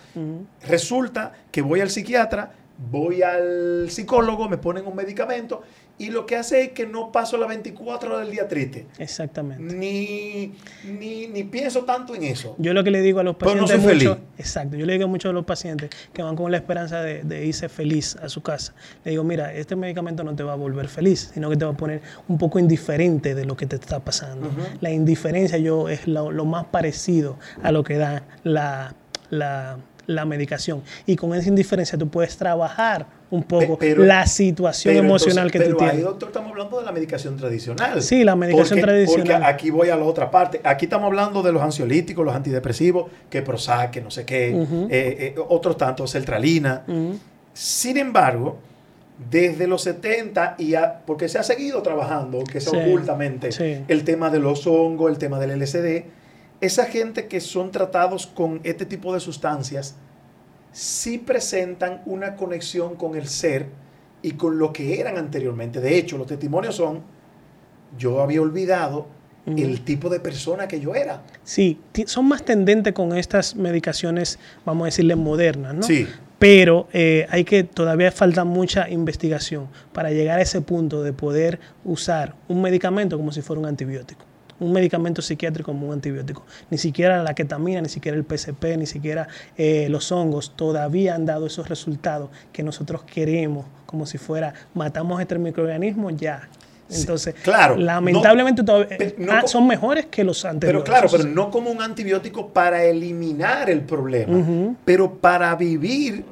Resulta que voy al psiquiatra, voy al psicólogo, me ponen un medicamento y lo que hace es que no paso las 24 horas del día triste. Exactamente. Ni, ni, ni pienso tanto en eso. Yo lo que le digo a los Pero no pacientes soy mucho, feliz. exacto, yo le digo a muchos de los pacientes que van con la esperanza de, de irse feliz a su casa. Le digo, mira, este medicamento no te va a volver feliz, sino que te va a poner un poco indiferente de lo que te está pasando. La indiferencia yo es lo, lo más parecido a lo que da la, la, la medicación. Y con esa indiferencia tú puedes trabajar un poco pero- la situación Pero emocional entonces- que tú pero ahí, tienes. doctor, estamos hablando de la medicación tradicional. Sí, la medicación Porque- tradicional. Porque aquí voy a la otra parte. Aquí estamos hablando de los ansiolíticos, los antidepresivos, que Prozac, que no sé qué, eh, eh, otros tantos, sertralina. Ujú. Sin embargo, desde los 70 y a- porque se ha seguido trabajando, que sea Sí, ocultamente, sí. el tema de los hongos, el tema del LSD, esa gente que son tratados con este tipo de sustancias sí presentan una conexión con el ser y con lo que eran anteriormente. De hecho, los testimonios son, yo había olvidado el tipo de persona que yo era. Sí, son más tendentes con estas medicaciones, vamos a decirle, modernas, ¿no? Sí. Pero eh, hay que, todavía falta mucha investigación para llegar a ese punto de poder usar un medicamento como si fuera un antibiótico. Un medicamento psiquiátrico como un antibiótico. Ni siquiera la ketamina, ni siquiera el PCP, ni siquiera eh, los hongos todavía han dado esos resultados que nosotros queremos, como si fuera matamos este microorganismo ya. Sí, Entonces, claro, lamentablemente todavía, no ah, son mejores que los Pero anteriores. claro, Eso pero sí. no como un antibiótico para eliminar el problema, pero para vivir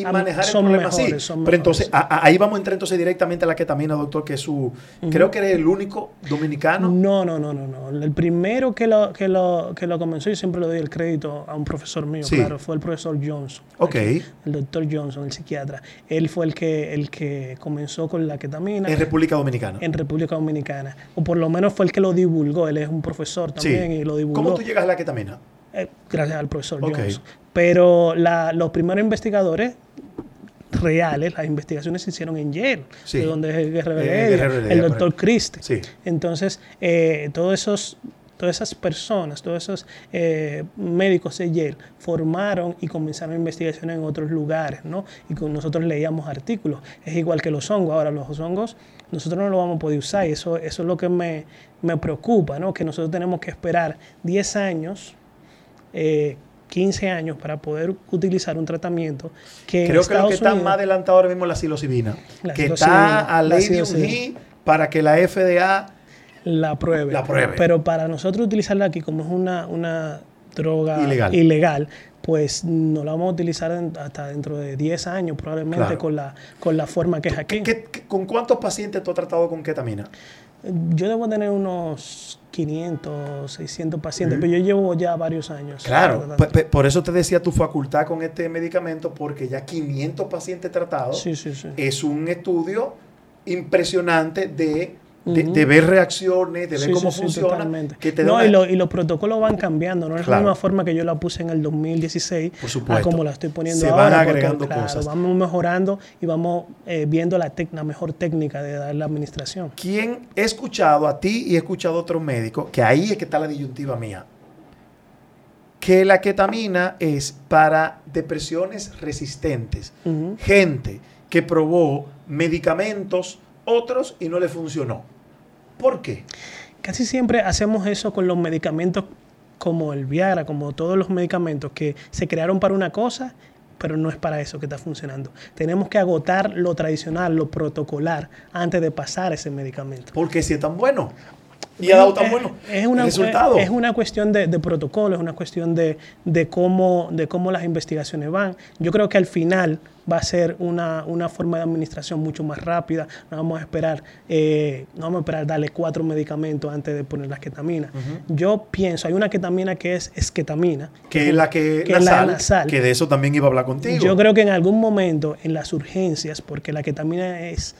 y manejar el son problema mejores, así. son Pero entonces, a- a- ahí vamos a entrar entonces directamente a la ketamina, doctor, que es su, creo que eres el único dominicano. No, no, no, no, no. El primero que lo, que lo, que lo comenzó, y siempre le doy el crédito a un profesor mío, Sí. claro, fue el profesor Johnson. Ok. el doctor Johnson, el psiquiatra. Él fue el que, el que comenzó con la ketamina En República Dominicana. en República Dominicana. O por lo menos fue el que lo divulgó. Él es un profesor Sí. también y lo divulgó. ¿Cómo tú llegas a la ketamina? Eh, gracias al profesor Ok. Johnson. Pero la- los primeros investigadores reales, las investigaciones se hicieron en Yale, Sí. de donde es el Guerrero Eh, el doctor. Christie. Sí. Entonces, eh, todos esos, todas esas personas, todos esos eh, médicos de Yale formaron y comenzaron investigaciones en otros lugares, ¿no? Y con nosotros leíamos artículos. Es igual que los hongos. Ahora, los hongos nosotros no lo vamos a poder usar y eso, eso es lo que me, me preocupa, ¿no? Que nosotros tenemos que esperar 10 años, eh, 15 años para poder utilizar un tratamiento que Creo que lo que está más adelantado ahora mismo es la psilocibina, La que psilocibina, está a ley de un. G para que la FDA la pruebe. La pruebe. Pero para nosotros utilizarla aquí como es una, una droga Ilegal. ilegal, pues no la vamos a utilizar hasta dentro de 10 años probablemente Claro. con, la, con la forma que es aquí. ¿Qué- qué- ¿Con cuántos pacientes tú has tratado con ketamina? Yo debo tener unos 500, 600 pacientes, pero yo llevo ya varios años. Claro, por eso te decía tu facultad con este medicamento, porque ya 500 pacientes tratados Sí, sí, sí. es un estudio impresionante de, de, ver reacciones, de ver Sí, cómo sí, funciona. que te no, una- y, lo- y los protocolos van cambiando, no es Claro. la misma forma que yo la puse en el 2016 Por supuesto. a como la estoy poniendo Se ahora. van porque, agregando claro, cosas. Vamos mejorando y vamos eh, viendo la, la mejor técnica de dar la administración. ¿Quién he escuchado a ti y he escuchado a otros médicos, que ahí es que está la disyuntiva mía, que la ketamina es para depresiones resistentes. Gente que probó medicamentos, otros, y no le funcionó. ¿Por qué? Casi siempre hacemos eso con los medicamentos como el Viagra, como todos los medicamentos que se crearon para una cosa, pero no es para eso que está funcionando. Tenemos que agotar lo tradicional, lo protocolar, antes de pasar ese medicamento. Porque si es tan bueno y ha dado tan bueno es una, resultado. Es una cuestión de, de, protocolo, es una cuestión de, de, cómo, de cómo las investigaciones van. Yo creo que al final va a ser una, una forma de administración mucho más rápida. No vamos a esperar, eh, no vamos a esperar darle cuatro medicamentos antes de poner la ketamina. Yo pienso, hay una ketamina que es esketamina. Que es la que, que nasal, la nasal. Que de eso también iba a hablar contigo. Yo creo que en algún momento en las urgencias, porque la ketamina es,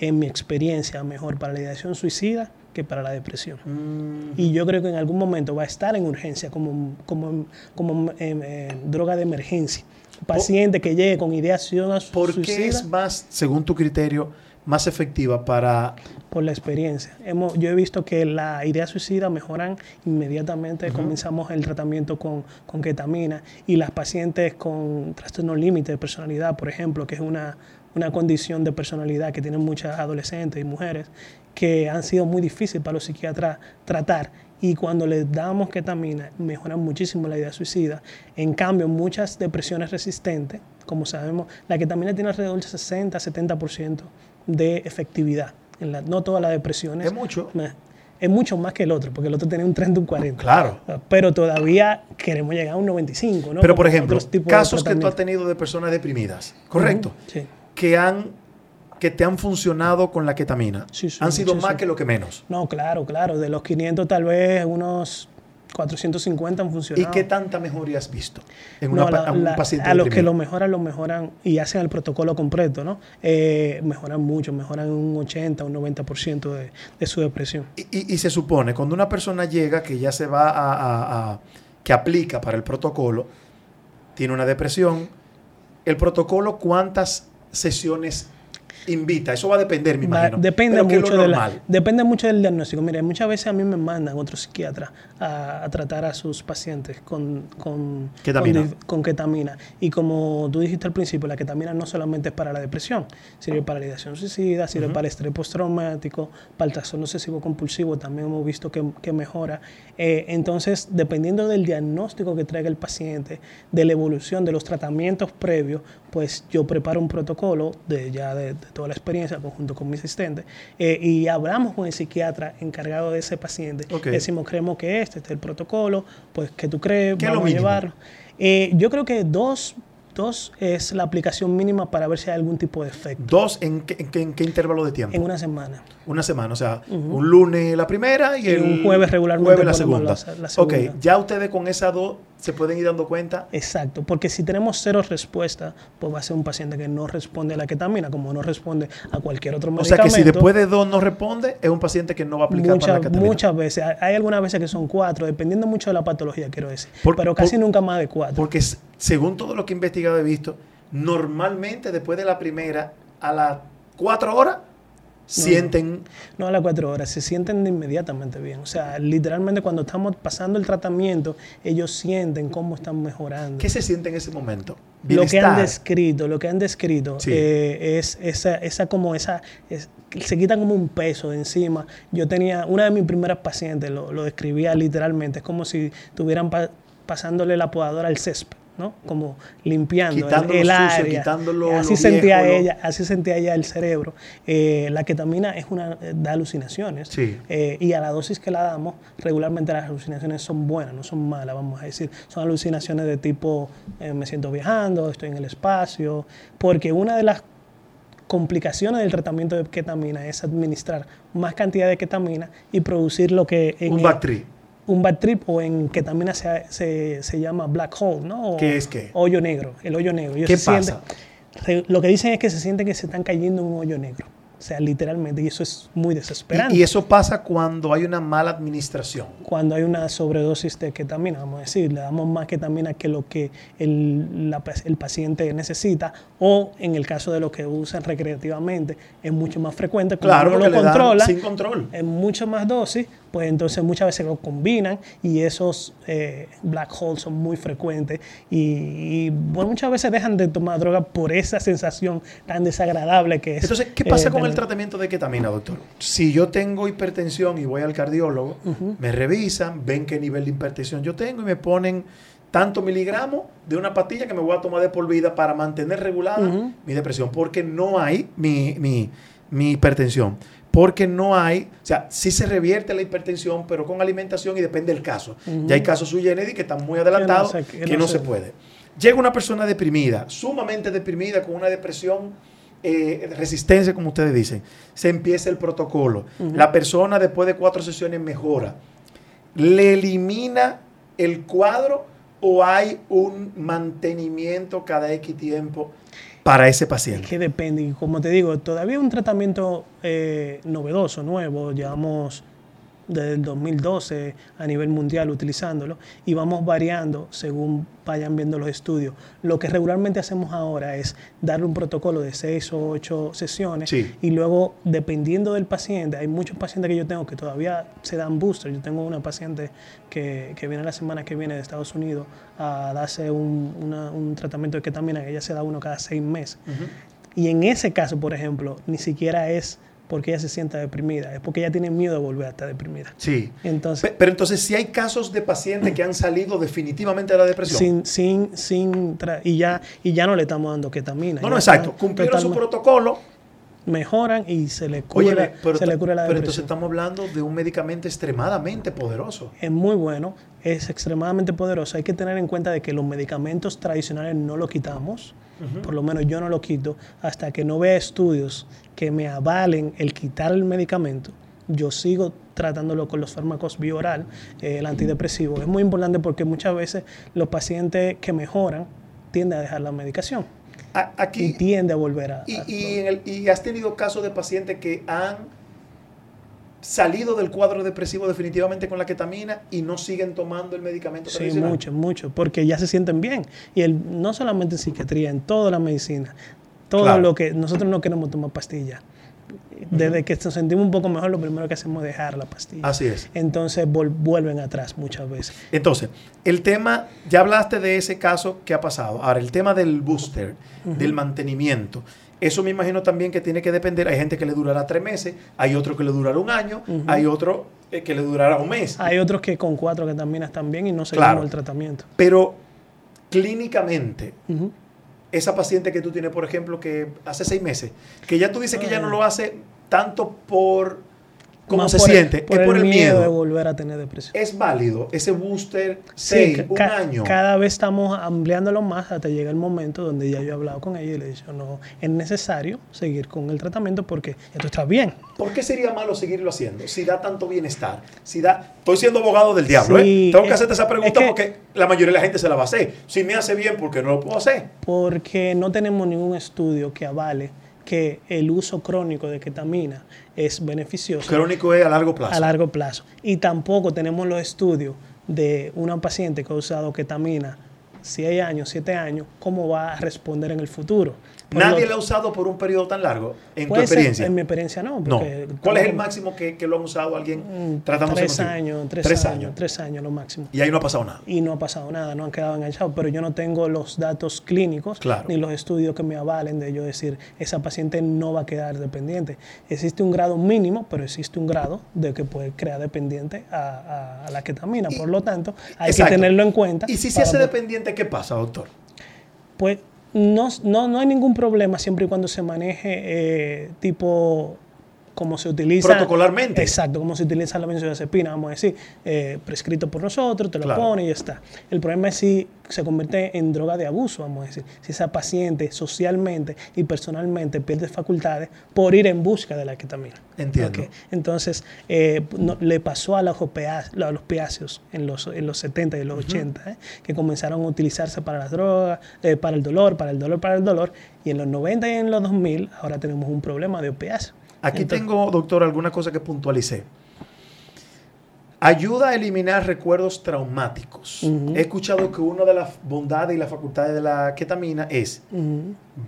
en mi experiencia, mejor para la ideación suicida que para la depresión. Mm. Y yo creo que en algún momento va a estar en urgencia como, como, como eh, eh, droga de emergencia. Paciente que llegue con ideación a su ¿Por suicida, qué es más, según tu criterio, más efectiva para... Por la experiencia. Hemos, yo he visto que la idea suicida mejoran inmediatamente. Comenzamos el tratamiento con, con ketamina y las pacientes con trastorno límite de personalidad, por ejemplo, que es una, una condición de personalidad que tienen muchas adolescentes y mujeres, que han sido muy difíciles para los psiquiatras tratar. Y cuando les damos ketamina, mejoran muchísimo la idea suicida. En cambio, muchas depresiones resistentes, como sabemos, la ketamina tiene alrededor del 60-70% de efectividad. En la, no todas las depresiones. Es mucho. Es mucho más que el otro, porque el otro tenía un 30, un 40. Claro. Pero todavía queremos llegar a un 95, ¿no? Pero, por ejemplo, casos que tú has tenido de personas deprimidas, ¿correcto? Sí. Que han que te han funcionado con la ketamina. Sí, sí, han sido más que lo que menos. No, claro, claro. De los 500 tal vez unos 450 han ¿Y funcionado. qué tanta mejoría has visto en No, una, la- pa- a un la- paciente a los que lo mejoran, lo mejoran y hacen el protocolo completo, ¿no? Eh, mejoran mucho, mejoran un 80, un 90% de, de su depresión. Y, y- y se supone, cuando una persona llega que ya se va a, a- a- que aplica para el protocolo, tiene una depresión, el protocolo, ¿cuántas sesiones invita? Eso va a depender, me Va- imagino. depende, Pero ¿qué es mucho de la- depende mucho del diagnóstico. Mire, muchas veces a mí me mandan otros psiquiatras a, a tratar a sus pacientes con, con, Ketamina. con, con ketamina. Y como tú dijiste al principio, la ketamina no solamente es para la depresión, sirve para la ideación suicida, sirve para el estrés postraumático, para el trastorno obsesivo compulsivo, también hemos visto que, que mejora. Eh, entonces, dependiendo del diagnóstico que traiga el paciente, de la evolución de los tratamientos previos, pues yo preparo un protocolo de ya de, de toda la experiencia conjunto con mi asistente eh, y hablamos con el psiquiatra encargado de ese paciente. Decimos, creemos que este, este es el protocolo, pues que tú crees, ¿Qué vamos a llevarlo. Eh, yo creo que dos, dos es la aplicación mínima para ver si hay algún tipo de efecto ¿Dos en qué, en qué- en qué intervalo de tiempo? en una semana. Una semana, o sea, un lunes la primera y, Y el un jueves regularmente jueves la ponemos segunda. la- la segunda. Ok, ya ustedes con esas dos se pueden ir dando cuenta. Exacto, porque si tenemos cero respuesta, pues va a ser un paciente que no responde a la ketamina, como no responde a cualquier otro O sea medicamento. que si después de dos no responde, es un paciente que no va a aplicar para la Muchas, ketamina. muchas veces, hay- algunas veces que son cuatro, dependiendo mucho de la patología, quiero decir, Por- pero casi por- nunca más de cuatro. Porque según todo lo que he investigado y he visto, normalmente después de la primera, a las cuatro horas, sienten... No a las cuatro horas, se sienten inmediatamente bien. O sea, literalmente cuando estamos pasando el tratamiento, ellos sienten cómo están mejorando. ¿Qué se siente en ese momento? Lo que han descrito, lo que han descrito Sí. eh, es esa, esa como esa, es- se quita como un peso de encima. Yo tenía, una de mis primeras pacientes lo, lo describía literalmente, es como si estuvieran pa- pasándole la podadora al césped. ¿No? Como limpiando el- sucio, área. quitando lo- así lo sentía viejo, lo- ella, así sentía ella el cerebro. Eh, la ketamina es una eh, da alucinaciones. Sí. Eh, y a la dosis que la damos, regularmente las alucinaciones son buenas, no son malas, vamos a decir. Son alucinaciones de tipo, eh, me siento viajando, estoy en el espacio, porque una de las complicaciones del tratamiento de ketamina es administrar más cantidad de ketamina y producir lo que en Un el-. Un bad trip o en ketamina se, se, se llama black hole, ¿no? O ¿Qué es qué? Hoyo negro, el hoyo negro. Ellos ¿Qué se pasa? lo que dicen es que se sienten que se están cayendo en un hoyo negro. O sea, literalmente, y eso es muy desesperante. Y, y eso pasa cuando hay una mala administración. cuando hay una sobredosis de ketamina, vamos a decir, le damos más ketamina que lo que el, la el paciente necesita, o en el caso de los que usan recreativamente, es mucho más frecuente, Claro, porque lo controla, sin control. en mucho más dosis, pues entonces muchas veces lo combinan y esos eh, black holes son muy frecuentes y, y, bueno, muchas veces dejan de tomar droga por esa sensación tan desagradable que es. Entonces, ¿qué pasa eh, con el tratamiento de ketamina, doctor? Si yo tengo hipertensión y voy al cardiólogo, me revisan, ven qué nivel de hipertensión yo tengo y me ponen tanto miligramos de una pastilla que me voy a tomar de por vida para mantener regulada mi depresión, porque no hay mi, mi, mi hipertensión porque no hay, o sea, sí se revierte la hipertensión, pero con alimentación y depende del caso. Ya hay casos sui que están muy adelantados que no, se, puede. Llega una persona deprimida, sumamente deprimida, con una depresión, eh, resistencia, como ustedes dicen. Se empieza el protocolo. La persona después de cuatro sesiones mejora. ¿Le elimina el cuadro o hay un mantenimiento cada X tiempo para ese paciente? que depende. Como te digo, todavía un tratamiento eh, novedoso, nuevo, llevamos desde el 2012 a nivel mundial utilizándolo y vamos variando según vayan viendo los estudios. Lo que regularmente hacemos ahora es darle un protocolo de seis o ocho sesiones y luego, dependiendo del paciente, hay muchos pacientes que yo tengo que todavía se dan booster. Yo tengo una paciente que, que viene la semana que viene de Estados Unidos a darse un, un tratamiento de ketamina, que ella se da uno cada seis meses. Y en ese caso, por ejemplo, ni siquiera es porque ella se sienta deprimida, es porque ella tiene miedo de volver a estar deprimida. Sí. Entonces, pero, entonces si hay casos de pacientes que han salido definitivamente de la depresión. Sin, sin, sin y ya, y ya no le estamos dando ketamina. No, no, exacto. Cumplieron su protocolo. Mejoran y se le cura, se le cura la depresión. Pero entonces estamos hablando de un medicamento extremadamente poderoso. Es muy bueno, es extremadamente poderoso. Hay que tener en cuenta de que los medicamentos tradicionales no lo quitamos por lo menos yo no lo quito, hasta que no vea estudios que me avalen el quitar el medicamento. Yo sigo tratándolo con los fármacos bioral, eh, el antidepresivo. Es muy importante porque muchas veces los pacientes que mejoran tienden a dejar la medicación. Aquí, y tiende a volver a... Y, y has tenido casos de pacientes que han salido del cuadro depresivo definitivamente con la ketamina y no siguen tomando el medicamento sí, mucho, mucho, porque ya se sienten bien. Y el, no solamente en psiquiatría, en toda la medicina, todo lo que nosotros no queremos tomar pastillas. Desde que nos sentimos un poco mejor, lo primero que hacemos es dejar la pastilla. Así es. Entonces vuelven atrás muchas veces. Entonces, el tema, ya hablaste de ese caso que ha pasado. Ahora, el tema del booster, del mantenimiento. Eso me imagino también que tiene que depender. Hay gente que le durará tres meses, hay otro que le durará un año, hay otro eh, que le durará un mes. Hay otros que con cuatro que también están bien y no se claro. el tratamiento. Pero clínicamente, esa paciente que tú tienes, por ejemplo, que hace seis meses, que ya tú dices que ya no lo hace tanto por ¿Cómo se siente? es por el, miedo, de volver a tener depresión. Es válido ese booster sí, un año. Cada vez estamos ampliándolo más hasta llega el momento donde ya yo he hablado con ella y le he dicho, no, es necesario seguir con el tratamiento porque ya tú estás bien. ¿Por qué sería malo seguirlo haciendo? Si da tanto bienestar, si da... Estoy siendo abogado del diablo, ¿eh? Tengo que hacerte esa pregunta porque la mayoría de la gente se la va a hacer. Si me hace bien, ¿por qué no lo puedo hacer? Porque no tenemos ningún estudio que avale que el uso crónico de ketamina es beneficioso. Crónico es a largo plazo. A largo plazo. Y tampoco tenemos los estudios de una paciente que ha usado ketamina 6 años, 7 años, cómo va a responder en el futuro. ¿Nadie lo, ha usado por un periodo tan largo? ¿En tu experiencia? en mi experiencia no. ¿Cuál es el máximo que, lo han usado alguien mm, tratando Tres años, tres, años, Tres años lo máximo. Y ahí no ha pasado nada. Y no ha pasado nada, no han quedado enganchados. Pero yo no tengo los datos clínicos ni los estudios que me avalen de yo decir, esa paciente no va a quedar dependiente. Existe un grado mínimo, pero existe un grado de que puede crear dependiente a, la ketamina. por lo tanto, hay que tenerlo en cuenta. ¿Y si se hace dependiente, qué pasa, doctor? Pues no, no, no hay ningún problema siempre y cuando se maneje eh, tipo como se utiliza. Protocolarmente. Exacto, como se utiliza la benzodiazepina, vamos a decir, eh, prescrito por nosotros, te lo pone y ya está. El problema es si se convierte en droga de abuso, vamos a decir. Si esa paciente socialmente y personalmente pierde facultades por ir en busca de la ketamina. Entiendo. Entonces, eh, le pasó a los, a los opiáceos en los, en los 70 y los 80, ¿eh? que comenzaron a utilizarse para las drogas, para el dolor, para el dolor, para el dolor. Y en los 90 y en los 2000, ahora tenemos un problema de opiáceos. Aquí tengo, doctor, alguna cosa que puntualicé. Ayuda a eliminar recuerdos traumáticos. He escuchado que una de las bondades y las facultades de la ketamina es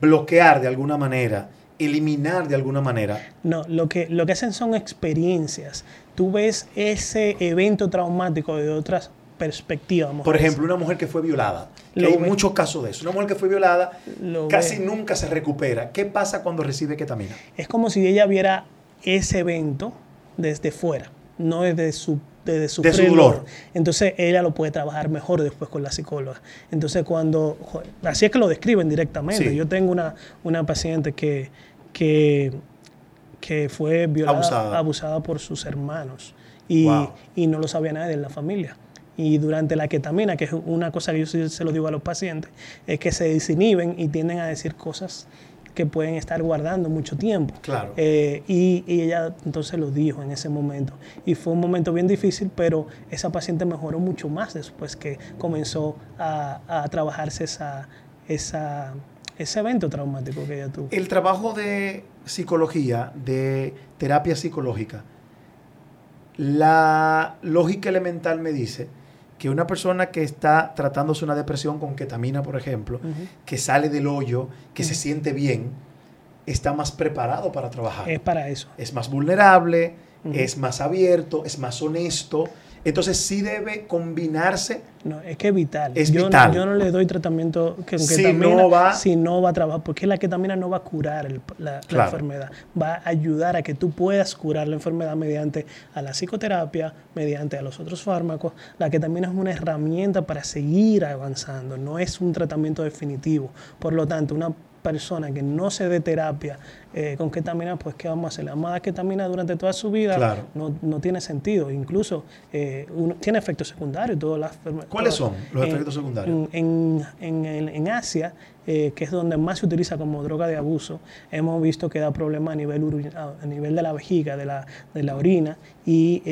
bloquear de alguna manera, eliminar de alguna manera. No, lo que, lo que hacen son experiencias. Tú ves ese evento traumático de otras perspectivas. Por ejemplo, una mujer que fue violada hay muchos casos de eso. Una mujer que fue violada casi nunca se recupera. ¿Qué pasa cuando recibe ketamina? Es como si ella viera ese evento desde fuera, no desde su de, sufrir su dolor. Entonces ella lo puede trabajar mejor después con la psicóloga. Entonces cuando, así es que lo describen directamente. Yo tengo una, una paciente que, que, que fue violada, abusada. por sus hermanos y, y no lo sabía nadie en la familia y durante la ketamina, que es una cosa que yo se lo digo a los pacientes, es que se desinhiben y tienden a decir cosas que pueden estar guardando mucho tiempo. Claro. Eh, y, ella entonces lo dijo en ese momento. Y fue un momento bien difícil, pero esa paciente mejoró mucho más después que comenzó a, a trabajarse esa, esa, ese evento traumático que ella tuvo. El trabajo de psicología, de terapia psicológica, la lógica elemental me dice que una persona que está tratándose una depresión con ketamina, por ejemplo, que sale del hoyo, que se siente bien, está más preparado para trabajar. Es para eso. Es más vulnerable, es más abierto, es más honesto entonces sí debe combinarse. No, es que es vital. Es yo, vital. yo no le doy tratamiento que si no va, si no va a trabajar, porque la ketamina no va a curar la, enfermedad, va a ayudar a que tú puedas curar la enfermedad mediante a la psicoterapia, mediante a los otros fármacos. La ketamina es una herramienta para seguir avanzando, no es un tratamiento definitivo. Por lo tanto, una persona que no se dé terapia eh, con ketamina, pues ¿qué vamos a hacer? La amada ketamina durante toda su vida no, no, tiene sentido. Incluso eh, tiene efectos secundarios. Todas las, ¿Cuáles son los efectos secundarios? En, en, en, Asia, eh, que es donde más se utiliza como droga de abuso, hemos visto que da problemas a nivel, a nivel de la vejiga, de la, de la orina, y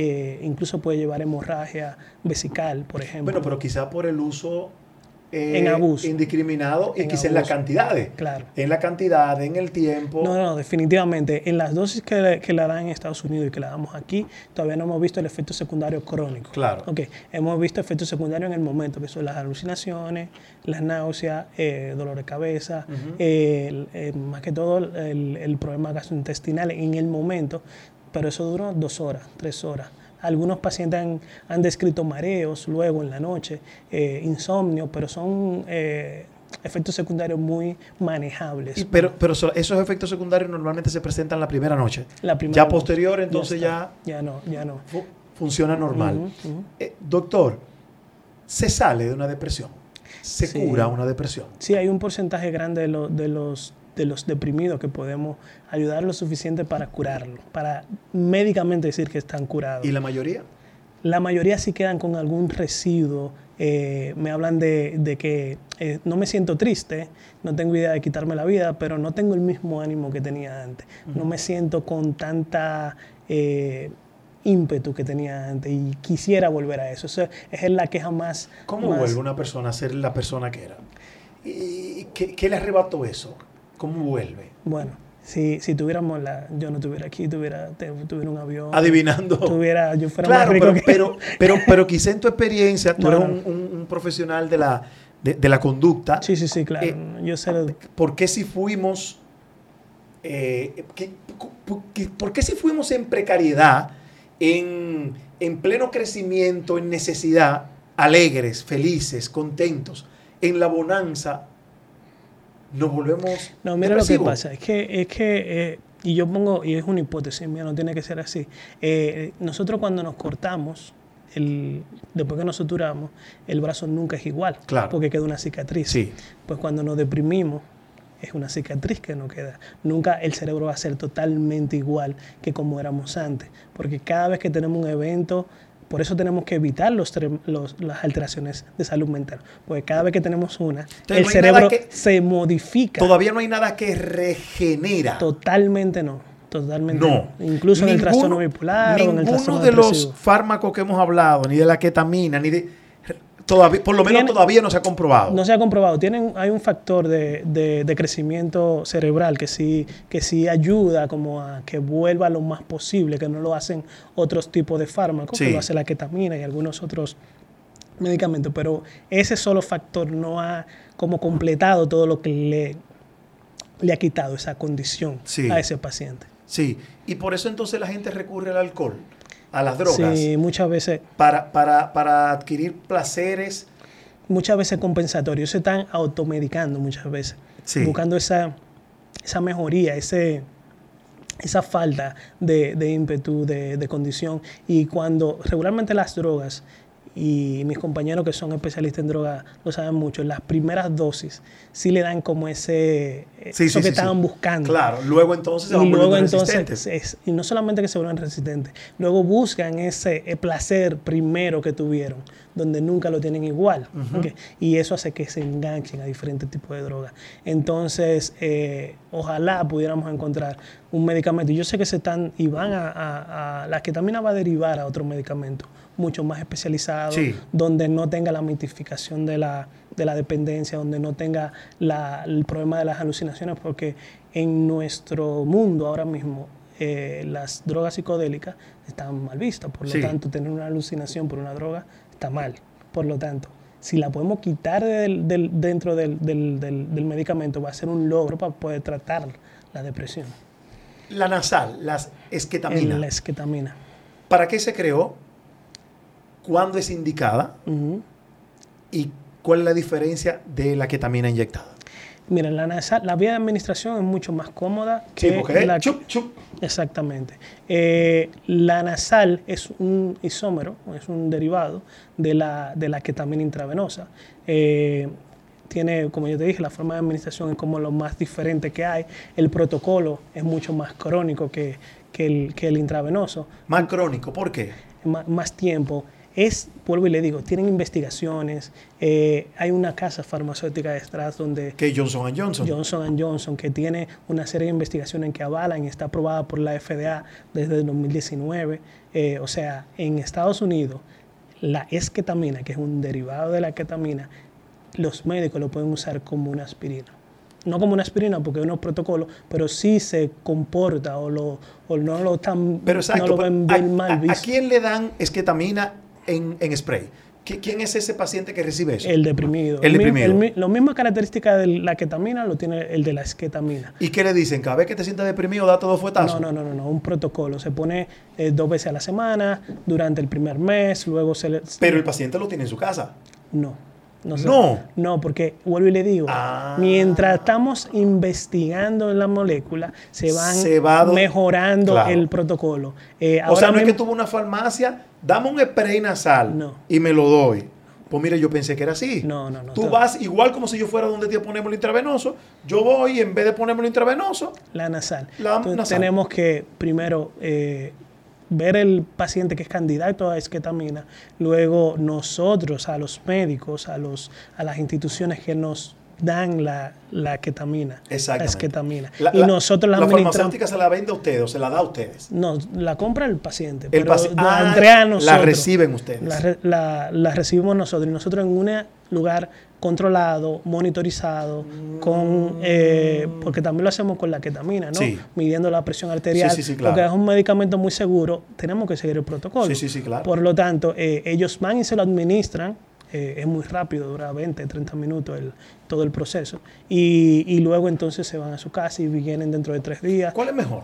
incluso puede llevar hemorragia vesical, por ejemplo. Bueno, pero quizá por el uso en eh, abuso. indiscriminado y quizá en las cantidades. Claro. En la cantidad, en el tiempo. No, no, definitivamente. En las dosis que, que la dan en Estados Unidos y que la damos aquí, todavía no hemos visto el efecto secundario crónico. Claro. Ok, hemos visto efectos secundarios en el momento, que son las alucinaciones, las náuseas, eh, dolor de cabeza, eh, más que todo el, el problema gastrointestinal en el momento, pero eso duró dos horas, tres horas. Algunos pacientes han, descrito mareos luego en la noche, eh, insomnio, pero son eh, efectos secundarios muy manejables. pero, pero esos efectos secundarios normalmente se presentan la primera noche. La primera ya posterior, entonces ya, ya... no, ya no. funciona normal. Eh, doctor, ¿se sale de una depresión? ¿Se cura una depresión? Sí, hay un porcentaje grande de, de los de los deprimidos que podemos ayudar lo suficiente para curarlo, para médicamente decir que están curados. ¿Y la mayoría? La mayoría sí quedan con algún residuo. Eh, me hablan de, que eh, no me siento triste, no tengo idea de quitarme la vida, pero no tengo el mismo ánimo que tenía antes. No me siento con tanta eh, ímpetu que tenía antes y quisiera volver a eso. Esa es la queja más... ¿Cómo vuelve una persona a ser la persona que era? ¿Y qué, qué le arrebató eso? ¿Cómo vuelve? Bueno, si, si tuviéramos la, yo no estuviera aquí, tuviera, tuviera un avión. Adivinando. Tuviera, yo fuera claro, más rico pero, pero, pero, pero, quizá en tu experiencia, tú eres un, profesional de la, de, la conducta. Sí, sí, sí, claro. Eh, yo sé ¿Por qué si fuimos, eh, por qué si fuimos en precariedad, en, en pleno crecimiento, en necesidad, alegres, felices, contentos, en la bonanza, nos volvemos. No, mira lo que pasa, es que, es que eh, y yo pongo, y es una hipótesis mía, no tiene que ser así. Eh, nosotros cuando nos cortamos, el, después que nos suturamos, el brazo nunca es igual, claro. porque queda una cicatriz. Sí. Pues cuando nos deprimimos, es una cicatriz que no queda. Nunca el cerebro va a ser totalmente igual que como éramos antes, porque cada vez que tenemos un evento por eso tenemos que evitar los, las alteraciones de salud mental. Porque cada vez que tenemos una, el cerebro se modifica. Todavía no hay nada que regenera. Totalmente no. Totalmente no. Incluso en el trastorno bipolar o en el trastorno de los fármacos que hemos hablado, ni de la ketamina, ni de por lo menos todavía no se ha comprobado. No se ha comprobado. Tienen, hay un factor de, crecimiento cerebral que sí, que sí ayuda como a que vuelva lo más posible, que no lo hacen otros tipos de fármacos, que lo hace la ketamina y algunos otros medicamentos. Pero ese solo factor no ha como completado todo lo que le, le ha quitado esa condición a ese paciente. Sí, y por eso entonces la gente recurre al alcohol a las drogas. Sí, muchas veces. Para, para, para adquirir placeres. Muchas veces compensatorios. Se están automedicando muchas veces. Buscando esa, esa mejoría, ese, esa falta de, de ímpetu, de, de condición. Y cuando regularmente las drogas y mis compañeros que son especialistas en droga lo saben mucho, las primeras dosis sí le dan como ese Sí, eso sí, que sí, estaban buscando. Claro, luego entonces se Y van luego volviendo entonces, resistentes. es- y no solamente que se vuelvan resistentes, luego buscan ese eh, placer primero que tuvieron, donde nunca lo tienen igual. Y eso hace que se enganchen a diferentes tipos de drogas. Entonces, eh, ojalá pudiéramos encontrar un medicamento. Yo sé que se están y van a, a- a- la ketamina va a derivar a otro medicamento mucho más especializado, Sí. donde no tenga la mitificación de la, de la dependencia, donde no tenga la- el problema de las alucinaciones, porque en nuestro mundo ahora mismo eh, las drogas psicodélicas están mal vistas, por lo Sí. tanto tener una alucinación por una droga está mal. Por lo tanto, si la podemos quitar del- del- dentro del, del- medicamento, va a ser un logro para poder tratar la depresión. La nasal, las esquetamina. En la esquetamina. ¿Para qué se creó? ¿Cuándo es indicada? ¿Y cuál es la diferencia de la ketamina inyectada? Mira, la, nasal- la vía de administración es mucho más cómoda Sí, que porque la es chup, chup. Exactamente. Eh, la nasal es un isómero, es un derivado de la, de la ketamina intravenosa. Eh, tiene, como yo te dije, la forma de administración es como lo más diferente que hay. El protocolo es mucho más crónico que, que el, que el intravenoso. Más crónico, ¿por qué? Más tiempo. Es, vuelvo y le digo, tienen investigaciones. eh, hay una casa farmacéutica detrás donde Que Johnson Johnson. Johnson Johnson, que tiene una serie de investigaciones que avalan y está aprobada por la FDA desde el 2019. Eh, o sea, en Estados Unidos, la esketamina, que es un derivado de la ketamina, los médicos lo pueden usar como una aspirina. No como una aspirina porque es unos protocolos, pero sí se comporta o, lo, o no lo están Pero exacto, no lo ven ¿a, bien mal a- a visto. quién le dan esquetamina en, en spray? ¿Qui- ¿Quién es ese paciente que recibe eso? El deprimido. El mi- deprimido. mi- Las mismas características de la ketamina lo tiene el de la esketamina. ¿Y qué le dicen? Cada vez que te sientas deprimido, date dos fuetazos. No, no, no, no, no, un protocolo. Se pone eh, dos veces a la semana, durante el primer mes, luego se le... Pero el paciente lo tiene en su casa. No. No, No. no, porque vuelvo y le digo, Ah. mientras estamos investigando en la molécula, se van Se va do- mejorando Claro. el protocolo. Eh, o sea, no es que tuvo una farmacia, dame un spray nasal No. y me lo doy. Pues mire, yo pensé que era así. No, no, no. Tú vas igual como si yo fuera donde te ponemos el intravenoso. Yo voy y en vez de ponerme el intravenoso, La nasal. La Entonces, nasal. Tenemos que primero eh, ver el paciente que es candidato a esquetamina, luego nosotros, a los médicos, a, los, a las instituciones que nos dan la, la ketamina, la esquetamina. la, y nosotros la la farmacéutica se la vende a ustedes o se la da a ustedes. No, la compra el paciente. El paci- la Ah, nosotros. la reciben ustedes. La, la- recibimos nosotros. Y nosotros en un lugar controlado, monitorizado, con eh, porque también lo hacemos con la ketamina, ¿no? Sí. Midiendo la presión arterial. Sí, sí, sí, claro. Porque es un medicamento muy seguro, tenemos que seguir el protocolo. Sí, sí, sí, claro. Por lo tanto, eh, ellos van y se lo administran. Eh, es muy rápido, dura 20, 30 minutos el, todo el proceso. Y, y luego entonces se van a su casa y vienen dentro de tres días. ¿Cuál es mejor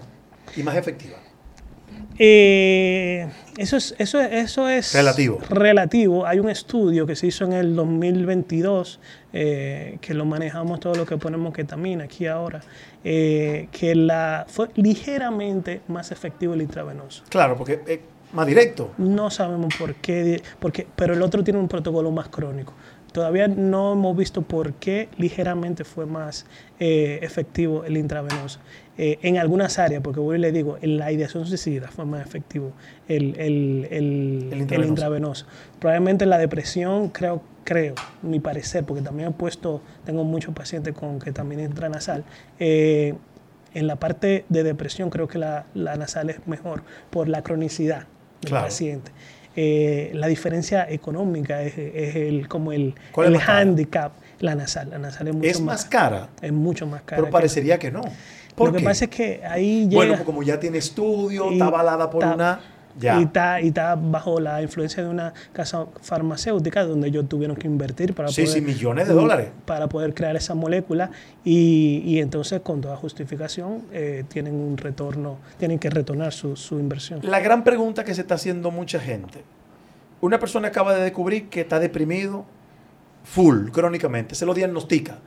y más efectiva? Eh, eso, es, eso, es- eso es Relativo. relativo. Hay un estudio que se hizo en el 2022, eh, que lo manejamos todo lo que ponemos ketamina aquí ahora, eh, que la, fue ligeramente más efectivo el intravenoso. Claro, porque más directo. No sabemos por qué, porque, pero el otro tiene un protocolo más crónico. Todavía no hemos visto por qué ligeramente fue más eh, efectivo el intravenoso. Eh, en algunas áreas, porque voy y le digo, en la ideación suicida fue más efectivo el, el- el- El intravenoso. intravenoso. Probablemente la depresión, creo, creo, mi parecer, porque también he puesto, tengo muchos pacientes con que también intranasal. eh, en la parte de depresión creo que la, la nasal es mejor por la cronicidad del Claro. paciente. Eh, la diferencia económica es, es el, como el, ¿Cuál es el más cara? handicap. La nasal, la nasal es mucho Es más cara, es mucho más cara. pero que- parecería que no. ¿Por Lo que qué? pasa es que ahí llega Bueno, como ya tiene estudio, está avalada por está- una... Y está, y está bajo la influencia de una casa farmacéutica donde ellos tuvieron que invertir para Sí, poder sí, millones de dólares. para poder crear esa molécula y, y entonces con toda justificación eh, tienen un retorno, tienen que retornar su, su inversión. La gran pregunta que se está haciendo mucha gente. Una persona acaba de descubrir que está deprimido full, crónicamente, se lo diagnostica.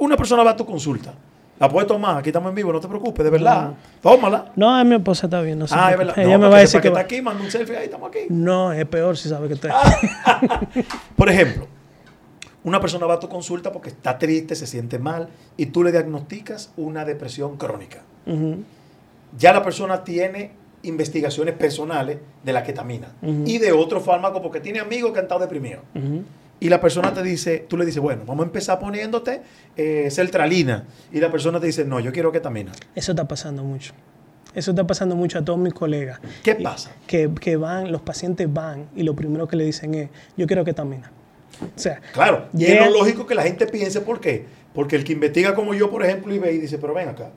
Una persona va a tu consulta La puedes tomar, aquí estamos en vivo, no te preocupes, de verdad. Tómala. No, mi esposa está bien, no sé. Ah, es verdad. Ella No, me va a decir que... que va- está aquí, manda un selfie ahí, estamos aquí. No, es peor si sabe que estoy <laughs> Por ejemplo, una persona va a tu consulta porque está triste, se siente mal y tú le diagnosticas una depresión crónica. Ya la persona tiene investigaciones personales de la ketamina y de otro fármaco porque tiene amigos que han estado deprimidos. Y la persona te dice, tú le dices, bueno, vamos a empezar poniéndote eh, sertralina. Y la persona te dice, no, yo quiero ketamina. Eso está pasando mucho. Eso está pasando mucho a todos mis colegas. ¿Qué pasa? Que, que van, los pacientes van y lo primero que le dicen es, yo quiero ketamina. O sea, Claro, y es lo lógico que la gente piense, ¿por qué? Porque el que investiga como yo, por ejemplo, y ve y dice, pero ven acá,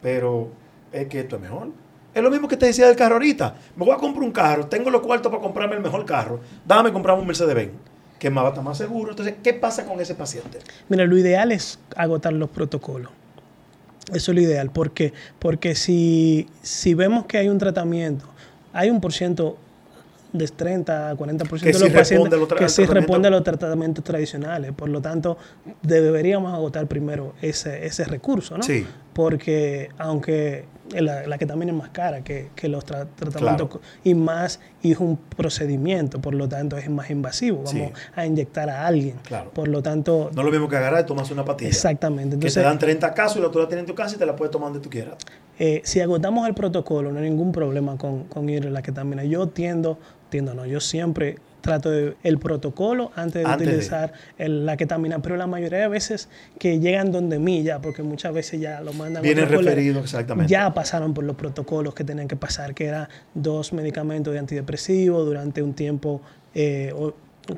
pero es que esto es mejor. Es lo mismo que te decía del carro ahorita. Me voy a comprar un carro, tengo los cuartos para comprarme el mejor carro, dame comprarme un Mercedes-Benz, que más va a estar más seguro. Entonces, ¿qué pasa con ese paciente? Mira, lo ideal es agotar los protocolos. Eso es lo ideal. ¿Por qué? Porque si, si vemos que hay un tratamiento, hay un por ciento de 30 a 40% Que de sí los pacientes los tra- que sí responde a los tratamientos tradicionales. Por lo tanto, deberíamos agotar primero ese, ese recurso, ¿no? Sí. Porque aunque la, la ketamina es más cara que, que los tra- tratamientos Claro. y más y es un procedimiento, por lo tanto es más invasivo. Vamos Sí. a inyectar a alguien. Claro. Por lo tanto, No es lo mismo que agarrar y tomarse una patilla. Exactamente. que Entonces, te dan 30 casos y la tú la tienes en tu casa y te la puedes tomar donde tú quieras. eh, si agotamos el protocolo, no hay ningún problema con, con ir a la ketamina. Yo tiendo, tiendo no, yo siempre trato de, el protocolo antes de Antes de. utilizar el- la ketamina, pero la mayoría de veces que llegan donde mí ya, porque muchas veces ya lo mandan Vienen referidos exactamente. Ya pasaron por los protocolos que tenían que pasar, que eran dos medicamentos de antidepresivo durante un tiempo, eh, o-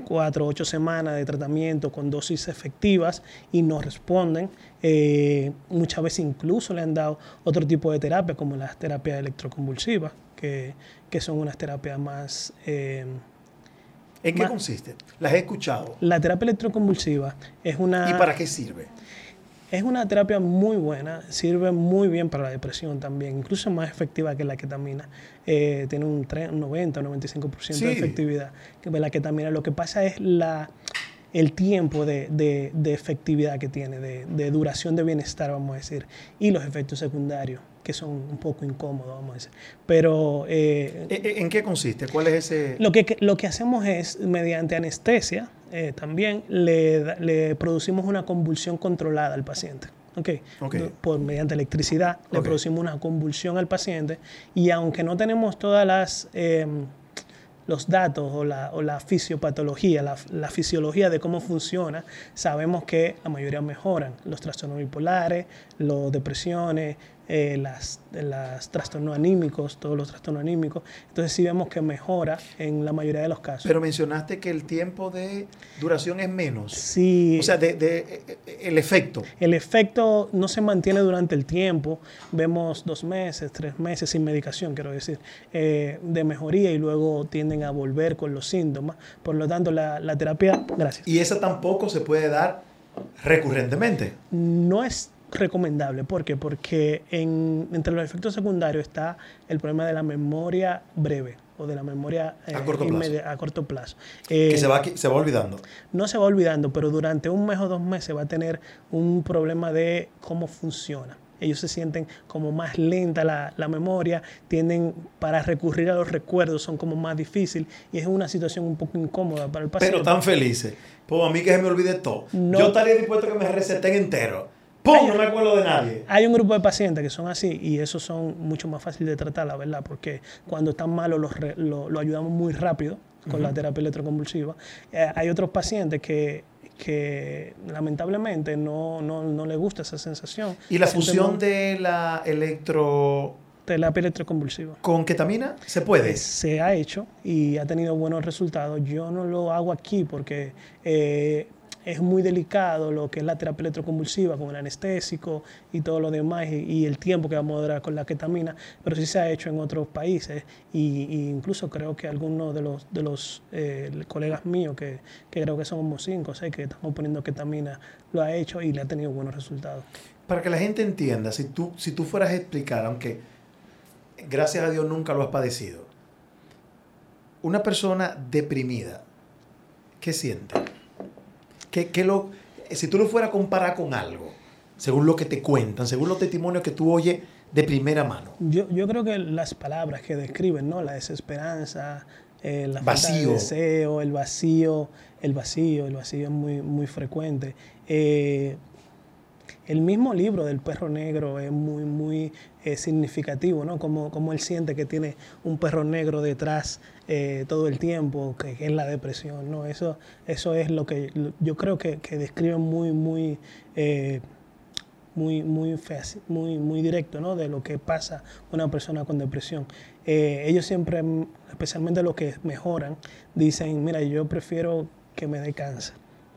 cuatro o ocho semanas de tratamiento con dosis efectivas y no responden. Eh, muchas veces incluso le han dado otro tipo de terapia, como las terapias electroconvulsivas, que, que son unas terapias más... eh, ¿En qué consiste? Las he escuchado. la terapia electroconvulsiva es una... ¿Y para qué sirve? Es una terapia muy buena, sirve muy bien para la depresión también, incluso más efectiva que la ketamina. Eh, tiene un, tre- un 90 o 95% Sí. de efectividad que la ketamina. Lo que pasa es la, el tiempo de, de- de efectividad que tiene, de, de duración de bienestar, vamos a decir, y los efectos secundarios, que son un poco incómodos, vamos a decir. Pero eh, ¿E- e- ¿En qué consiste? ¿Cuál es ese...? lo que, lo que hacemos es, mediante anestesia, eh, también le, producimos una convulsión controlada al paciente. ¿ok? Ok. No- Por, mediante electricidad le producimos una convulsión al paciente y aunque no tenemos todas las... em, los datos o la, o la fisiopatología, la, la fisiología de cómo funciona, sabemos que la mayoría mejoran. Los trastornos bipolares, las depresiones, eh, las, las trastornos anímicos, todos los trastornos anímicos. Entonces sí vemos que mejora en la mayoría de los casos. Pero mencionaste que el tiempo de duración es menos. sí, O sea, de, de- el efecto. el efecto no se mantiene durante el tiempo. Vemos dos meses, tres meses sin medicación, quiero decir, eh, de mejoría y luego tienden a volver con los síntomas. Por lo tanto, la, la terapia, gracias, Y esa tampoco se puede dar recurrentemente. no es recomendable. ¿Por qué? Porque en- entre los efectos secundarios está el problema de la memoria breve o de la memoria eh, A corto plazo. inmedia- a corto plazo. Eh, Que se va, qui- se va olvidando. no se va olvidando, pero durante un mes o dos meses va a tener un problema de cómo funciona. Ellos se sienten como más lenta la, la memoria, tienden para recurrir a los recuerdos, son como más difícil y es una situación un poco incómoda para el paciente. Pero tan felices. Pues a mí que se me olvide todo. No. Yo estaría dispuesto a que me receten entero. ¡Pum! No me acuerdo de nadie. Hay un grupo de pacientes que son así y esos son mucho más fáciles de tratar, la verdad, porque cuando están malos los re- lo, lo ayudamos muy rápido con la terapia electroconvulsiva. Eh, hay otros pacientes que, que lamentablemente no, no, no les gusta esa sensación. ¿Y la fusión de la electro terapia electroconvulsiva? con ketamina se puede? Se ha hecho y ha tenido buenos resultados. Yo no lo hago aquí porque eh, es muy delicado lo que es la terapia electroconvulsiva con el anestésico y todo lo demás y, y el tiempo que vamos a durar con la ketamina, pero sí se ha hecho en otros países y, incluso creo que algunos de los, de los eh, colegas míos, que, que creo que son como cinco o seis que estamos poniendo ketamina, lo ha hecho y le ha tenido buenos resultados. Para que la gente entienda, si tú, si tú fueras a explicar, aunque gracias a Dios nunca lo has padecido, una persona deprimida, ¿qué siente? ¿Qué, qué lo, si tú lo fueras a comparar con algo, según lo que te cuentan, según los testimonios que tú oyes de primera mano? Yo, yo creo que las palabras que describen, ¿no? La desesperanza, eh, la falta de Vacío. deseo, el vacío, el vacío, el vacío es muy, muy frecuente. Eh, el mismo libro del perro negro es muy, muy eh, significativo, ¿no? Como, como él siente que tiene un perro negro detrás eh, todo el tiempo, que, es la depresión, ¿no? Eso, eso es lo que yo creo que, que describe muy, muy, eh, muy, muy, muy, directo, ¿no? De lo que pasa una persona con depresión. Ellos siempre, especialmente los que mejoran, dicen, mira, yo prefiero que me dé cáncer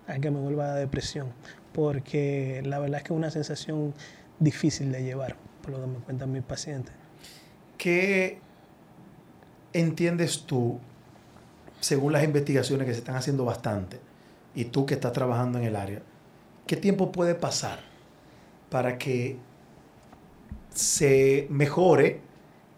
a que me vuelva a depresión, porque la verdad es que es una sensación difícil de llevar, por lo que me cuentan mis pacientes. ¿Qué entiendes tú, según las investigaciones que se están haciendo bastante, y tú que estás trabajando en el área, qué tiempo puede pasar para que se mejore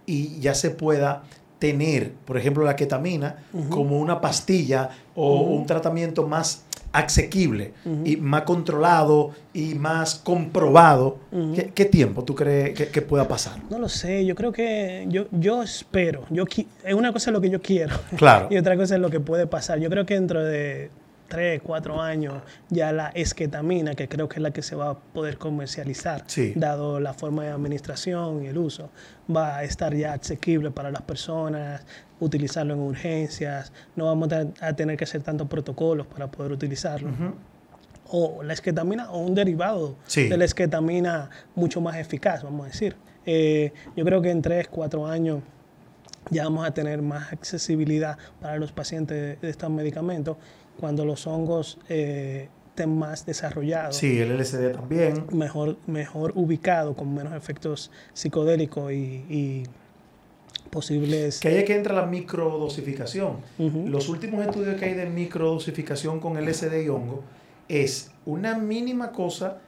y ya se pueda tener, por ejemplo, la ketamina como una pastilla o un tratamiento más asequible y más controlado y más comprobado? ¿Qué, qué tiempo tú crees que- que pueda pasar? No lo sé, yo creo que yo, yo espero, yo es una cosa es lo que yo quiero Claro. <laughs> y otra cosa es lo que puede pasar. Yo creo que dentro de tres, cuatro años ya la esquetamina, que creo que es la que se va a poder comercializar, Sí. dado la forma de administración y el uso, va a estar ya asequible para las personas, utilizarlo en urgencias, no vamos a tener que hacer tantos protocolos para poder utilizarlo o la esquetamina o un derivado Sí. de la esquetamina mucho más eficaz, vamos a decir. Eh, yo creo que en 3, 4 años ya vamos a tener más accesibilidad para los pacientes de estos medicamentos cuando los hongos eh, estén más desarrollados. Sí, el LSD también. Mejor, mejor ubicado, con menos efectos psicodélicos y, y posibles... Que ahí es que entra la microdosificación. Ujú. Los últimos estudios que hay de microdosificación con LSD y hongo es una mínima cosa,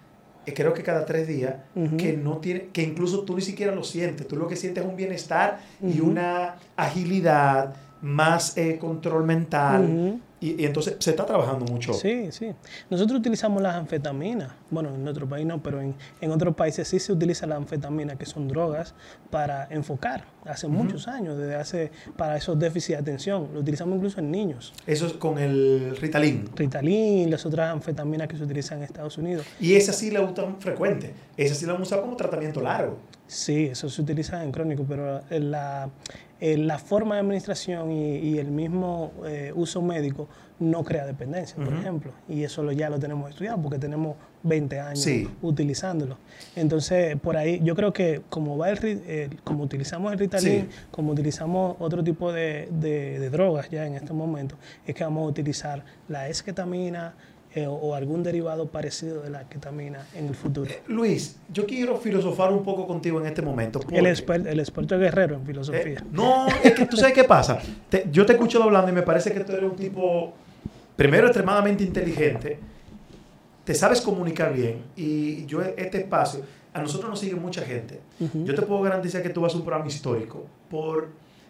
eh, creo que cada tres días, que no tiene, que incluso tú ni siquiera lo sientes. Tú lo que sientes es un bienestar y una agilidad, más eh, control mental. Y, y entonces se está trabajando mucho. Sí, sí. Nosotros utilizamos las anfetaminas. Bueno, en nuestro país no, pero en, en otros países sí se utiliza la anfetamina, que son drogas, para enfocar. Hace muchos años, desde hace, para esos déficits de atención. Lo utilizamos incluso en niños. Eso es con el Ritalin. Ritalin y las otras anfetaminas que se utilizan en Estados Unidos. Y esa sí la usan frecuente. Esa sí la usado como tratamiento largo. Sí, eso se utiliza en crónico, pero la, eh, la forma de administración y, y el mismo eh, uso médico no crea dependencia, por ejemplo. Y eso lo, ya lo tenemos estudiado porque tenemos 20 años Sí. utilizándolo. Entonces, por ahí, yo creo que como, va el, ri- el- como utilizamos el Ritalin, Sí. como utilizamos otro tipo de, de- de drogas ya en este momento, es que vamos a utilizar la esquetamina eh, o, algún derivado parecido de la ketamina en el futuro. Luis, yo quiero filosofar un poco contigo en este momento. El, porque- exper- el experto guerrero en Eh, filosofía. no, es que tú sabes qué pasa. Te- yo te escucho hablando y me parece que tú eres un tipo, primero, extremadamente inteligente, te sabes comunicar bien y yo este espacio, a nosotros nos sigue mucha gente. Yo te puedo garantizar que tú vas a un programa histórico por,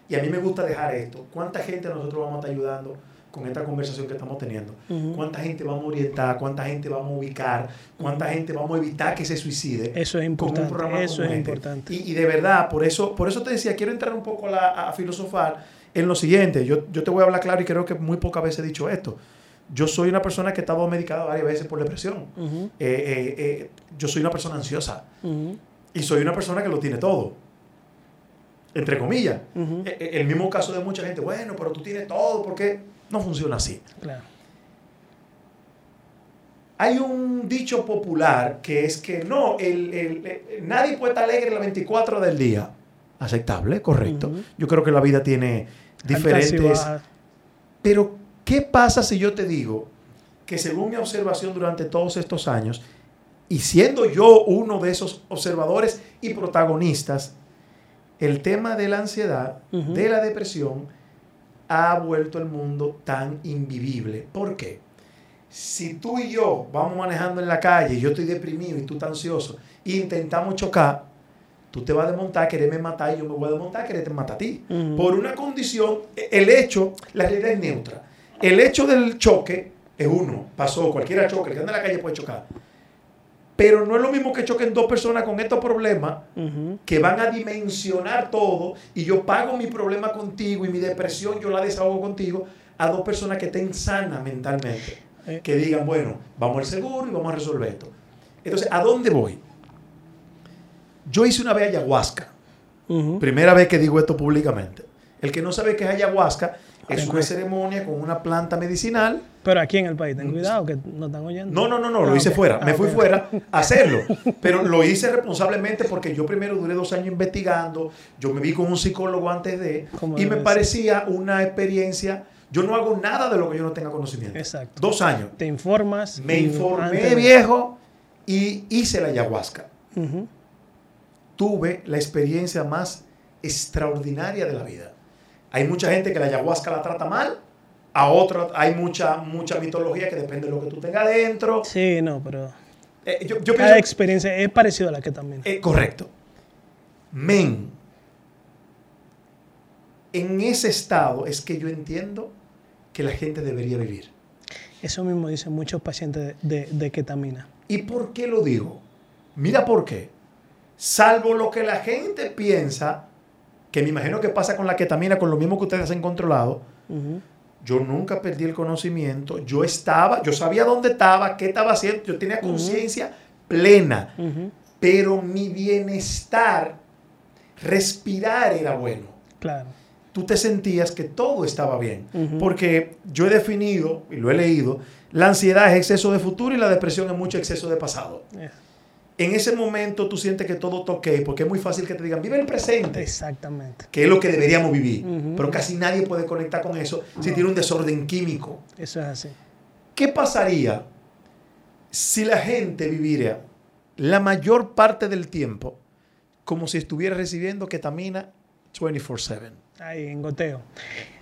y a mí me gusta dejar esto. ¿Cuánta gente nosotros vamos a estar ayudando con esta conversación que estamos teniendo? ¿Cuánta gente vamos a orientar? ¿Cuánta gente vamos a ubicar? ¿Cuánta gente vamos a evitar que se suicide? Eso es con un importante. programa Eso es este. importante. Y, y de verdad, por eso, por eso te decía, quiero entrar un poco a, la- a filosofar en lo siguiente. Yo, yo te voy a hablar claro y creo que muy pocas veces he dicho esto. Yo soy una persona que he estado medicada varias veces por depresión. Eh, eh, eh, yo soy una persona ansiosa y soy una persona que lo tiene todo. Entre comillas. Eh, eh, El mismo caso de mucha gente, bueno, pero tú tienes todo, ¿por qué? No funciona así. Claro. Hay un dicho popular que es que no, el, el- el- nadie puede estar alegre las 24 del día. Aceptable, correcto. Yo creo que la vida tiene diferentes... Pero, ¿qué pasa si yo te digo que según mi observación durante todos estos años, y siendo yo uno de esos observadores y protagonistas, el tema de la ansiedad, de la depresión, ha vuelto el mundo tan invivible. ¿Por qué? Si tú y yo vamos manejando en la calle, y yo estoy deprimido y tú estás ansioso, e intentamos chocar, tú te vas a desmontar, quererme matar, y yo me voy a desmontar, quererte matar a ti. Por una condición, el hecho, la realidad es neutra. El hecho del choque es uno, pasó, cualquiera choque, el que anda en la calle puede chocar. Pero no es lo mismo que choquen dos personas con estos problemas que van a dimensionar todo y yo pago mi problema contigo y mi depresión yo la desahogo contigo a dos personas que estén sanas mentalmente. Eh. Que digan, bueno, vamos al seguro y vamos a resolver esto. Entonces, ¿a dónde voy? Yo hice una vez ayahuasca. Primera vez que digo esto públicamente. El que no sabe qué es ayahuasca es una ceremonia con una planta medicinal. Pero aquí en el país, ten cuidado que no están oyendo. No, no, no, no, lo Ah, hice fuera. Me Ah, fui fuera a hacerlo. <laughs> Pero lo hice responsablemente porque yo primero duré dos años investigando. Yo me vi con un psicólogo antes de. Y me parecía una experiencia. Yo no hago nada de lo que yo no tenga conocimiento. Exacto. Dos años. Te informas. Me informé, de- viejo, y hice la ayahuasca. Tuve la experiencia más extraordinaria de la vida. Hay mucha gente que la ayahuasca la trata mal, a otra hay mucha, mucha mitología que depende de lo que tú tengas dentro. Sí, no, pero Eh, yo, yo cada pienso, experiencia es parecida a la que también. eh, correcto. Men, en ese estado es que yo entiendo que la gente debería vivir. Eso mismo dicen muchos pacientes de, de, de ketamina. ¿Y por qué lo digo? Mira por qué. Salvo lo que la gente piensa, que me imagino que pasa con la ketamina, con lo mismo que ustedes han controlado, yo nunca perdí el conocimiento. Yo estaba, yo sabía dónde estaba, qué estaba haciendo, yo tenía conciencia plena, pero mi bienestar, respirar era bueno. Claro. Tú te sentías que todo estaba bien. Porque yo he definido, y lo he leído, la ansiedad es exceso de futuro y la depresión es mucho exceso de pasado. Eh, En ese momento tú sientes que todo toque, porque es muy fácil que te digan, vive el presente, Exactamente. que es lo que deberíamos vivir. Pero casi nadie puede conectar con eso si tiene un desorden químico. Eso es así. ¿Qué pasaría si la gente viviera la mayor parte del tiempo como si estuviera recibiendo ketamina 24/7? Ahí, en goteo.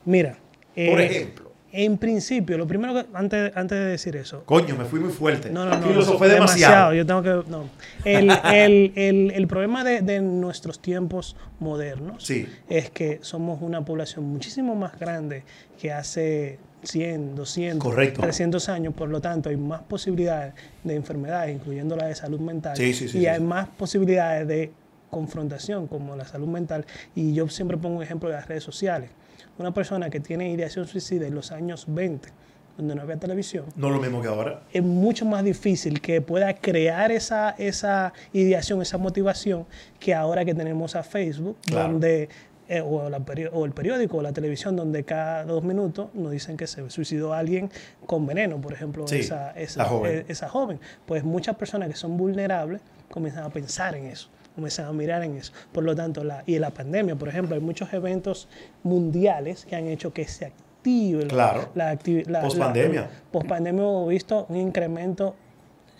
Mira. Por eh, ejemplo. En principio, lo primero que, antes, antes de decir eso, Coño, me fui muy fuerte. No, no, no. Filosofé demasiado. Yo tengo que. No. El, <laughs> el, el, el problema de, de nuestros tiempos modernos Sí. es que somos una población muchísimo más grande que hace 100, 200, Correcto. 300 años. Por lo tanto, hay más posibilidades de enfermedades, incluyendo la de salud mental. Sí, sí, sí, y hay más posibilidades de confrontación, como la salud mental. Y yo siempre pongo un ejemplo de las redes sociales. Una persona que tiene ideación suicida en los años 20, donde no había televisión, No lo mismo que ahora. es mucho más difícil que pueda crear esa, esa ideación, esa motivación, que ahora que tenemos a Facebook, Claro. donde, eh, o, la o el periódico o la televisión, donde cada dos minutos nos dicen que se suicidó alguien con veneno, por ejemplo, Sí, esa, esa, joven. eh, esa joven. Pues muchas personas que son vulnerables comienzan a pensar en eso comienzan a mirar en eso. Por lo tanto, la, y la pandemia, por ejemplo, hay muchos eventos mundiales que han hecho que se active la- Claro. la actividad. Pospandemia. Pospandemia hemos visto un incremento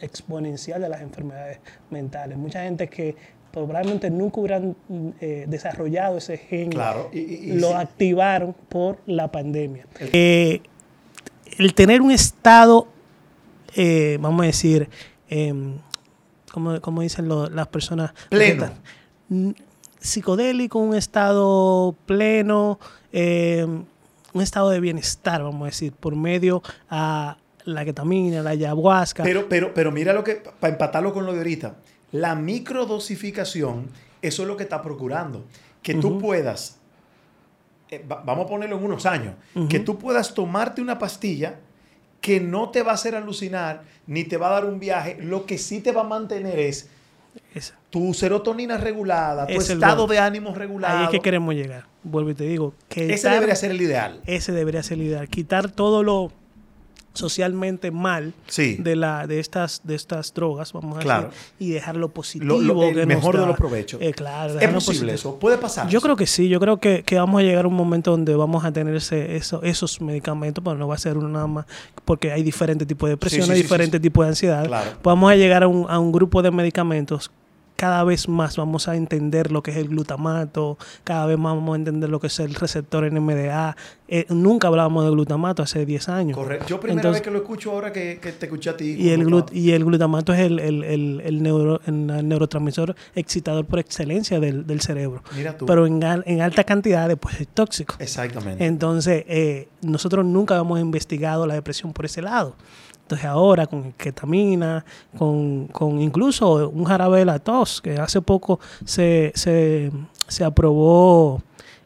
exponencial de las enfermedades mentales. Mucha gente que probablemente nunca hubieran eh, desarrollado ese gen, Claro. Y, y- y lo sí. activaron por la pandemia. Eh, el tener un estado, eh, vamos a decir, em, como, como dicen lo- las personas, Pleno. Psicodélico, un estado pleno, eh, un estado de bienestar, vamos a decir, por medio a la ketamina, la ayahuasca. Pero, pero, pero mira lo que, para empatarlo con lo de ahorita, la microdosificación, eso es lo que está procurando. Que tú puedas, eh, va- vamos a ponerlo en unos años, que tú puedas tomarte una pastilla que no te va a hacer alucinar, ni te va a dar un viaje, lo que sí te va a mantener es Esa. tu serotonina regulada, tu Es estado de ánimo regulado. Ahí es que queremos llegar. Vuelvo y te digo. Que Ese debería ser el ideal. ese debería ser el ideal. Quitar todo lo socialmente mal Sí. de la de estas de estas drogas, vamos a decir, y dejarlo positivo. Lo- lo- el que nos mejor de los provechos. Eh, claro, ¿Es posible positivo. eso? ¿Puede pasar? Yo eso? creo que sí, yo creo que, que vamos a llegar a un momento donde vamos a tener ese, eso- esos medicamentos, pero no va a ser uno nada más, porque hay diferentes tipos de depresión, sí, diferentes tipos de ansiedad. Claro. Vamos a llegar a un, a un grupo de medicamentos. Cada vez más vamos a entender lo que es el glutamato, cada vez más vamos a entender lo que es el receptor NMDA. Eh, nunca hablábamos de glutamato hace 10 años. Correcto. Yo primera Entonces- vez que lo escucho ahora que, que te escuché a ti. Y el, glut- y el glutamato es el, el, el, el neuro- el neurotransmisor excitador por excelencia del, del cerebro. Mira tú. Pero en, en alta cantidad después es tóxico. Exactamente. Entonces, eh, nosotros nunca hemos investigado la depresión por ese lado. Entonces ahora con ketamina, con, con incluso un jarabe de la tos, que hace poco se, se, se aprobó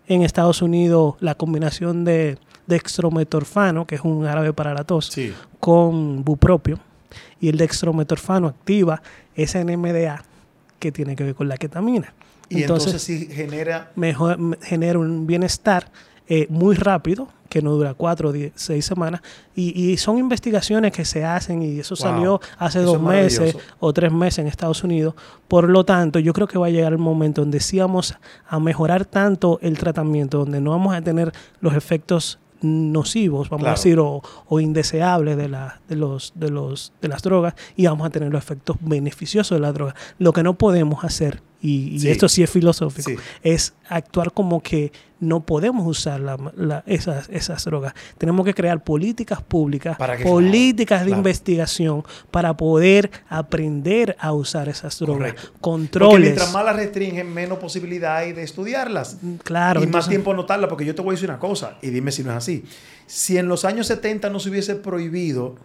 en Estados Unidos la combinación de dextrometorfano, que es un jarabe para la tos, Sí. con bupropio. Y el dextrometorfano activa ese NMDA que tiene que ver con la ketamina. Y entonces, sí genera... mejor, me- genera un bienestar eh, muy rápido, que no dura cuatro o seis semanas. Y, y son investigaciones que se hacen y eso Wow, salió hace eso dos es meses o tres meses en Estados Unidos. Por lo tanto, yo creo que va a llegar el momento donde sí vamos a mejorar tanto el tratamiento, donde no vamos a tener los efectos nocivos, vamos Claro. a decir, o, o indeseables de, la, de, los, de, los, de las drogas y vamos a tener los efectos beneficiosos de la droga. Lo que no podemos hacer, y, esto sí es filosófico, Sí. es actuar como que no podemos usar la- la- esas, esas drogas. Tenemos que crear políticas públicas, Para que- políticas de claro. investigación para poder aprender a usar esas drogas. Correcto. Porque Controles. mientras más las restringen, menos posibilidad hay de estudiarlas. Claro, y más tiempo anotarla, porque yo te voy a decir una cosa, y dime si no es así. Si en los años 70 no se hubiese prohibido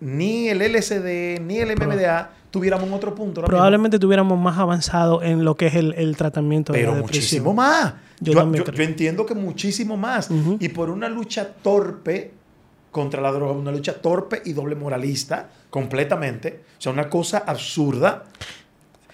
ni el LSD ni el MMDA, tuviéramos otro punto. probablemente tuviéramos más avanzado en lo que es el, el tratamiento de Pero la depresión. muchísimo más. Yo Yo, yo- entiendo que muchísimo más. Y por una lucha torpe contra la droga, una lucha torpe y doble moralista, completamente. O sea, una cosa absurda.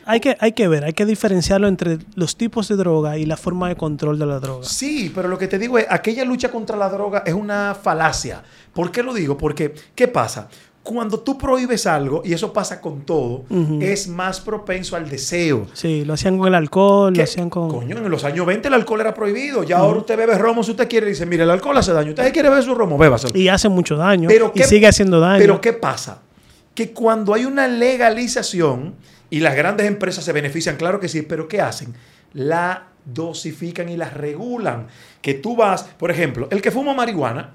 Hay que, hay que ver, hay que diferenciarlo entre los tipos de droga y la forma de control de la droga. Sí, pero lo que te digo es, aquella lucha contra la droga es una falacia. ¿Por qué lo digo? Porque, ¿qué pasa? Cuando tú prohíbes algo, y eso pasa con todo, es más propenso al deseo. Sí, lo hacían con el alcohol, ¿Qué? lo hacían con... Coño, en los años 20 el alcohol era prohibido. Ya ahora usted bebe romo si usted quiere. Dice, mire, el alcohol hace daño. Usted quiere beber su romo, bébaselo. Y hace mucho daño. Pero y qué- sigue haciendo daño. Pero ¿qué pasa? Que cuando hay una legalización y las grandes empresas se benefician, claro que sí, pero ¿qué hacen? La dosifican y la regulan. Que tú vas, por ejemplo, el que fuma marihuana,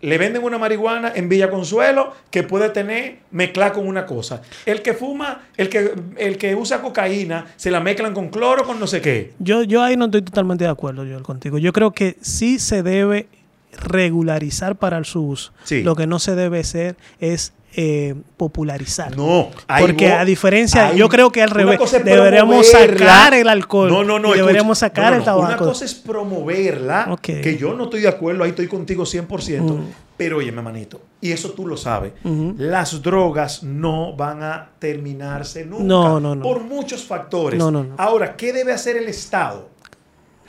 le venden una marihuana en Villa Consuelo que puede tener mezclar con una cosa. El que fuma, el que, el que usa cocaína, se la mezclan con cloro, con no sé qué. Yo, yo ahí no estoy totalmente de acuerdo yo contigo. Yo creo que sí se debe regularizar para su uso. Sí. Lo que no se debe hacer es eh, popularizar. No, Porque a diferencia, yo creo que al revés, deberíamos sacar el alcohol. No, no, no. y escucha. deberíamos sacar No, no, el tabaco. Una cosa es promoverla, Ok. que yo no estoy de acuerdo, ahí estoy contigo 100%. Mm. Pero óyeme, manito, y eso tú lo sabes, las drogas no van a terminarse nunca. No, no, no. Por muchos factores. No, no, no. Ahora, ¿qué debe hacer el Estado?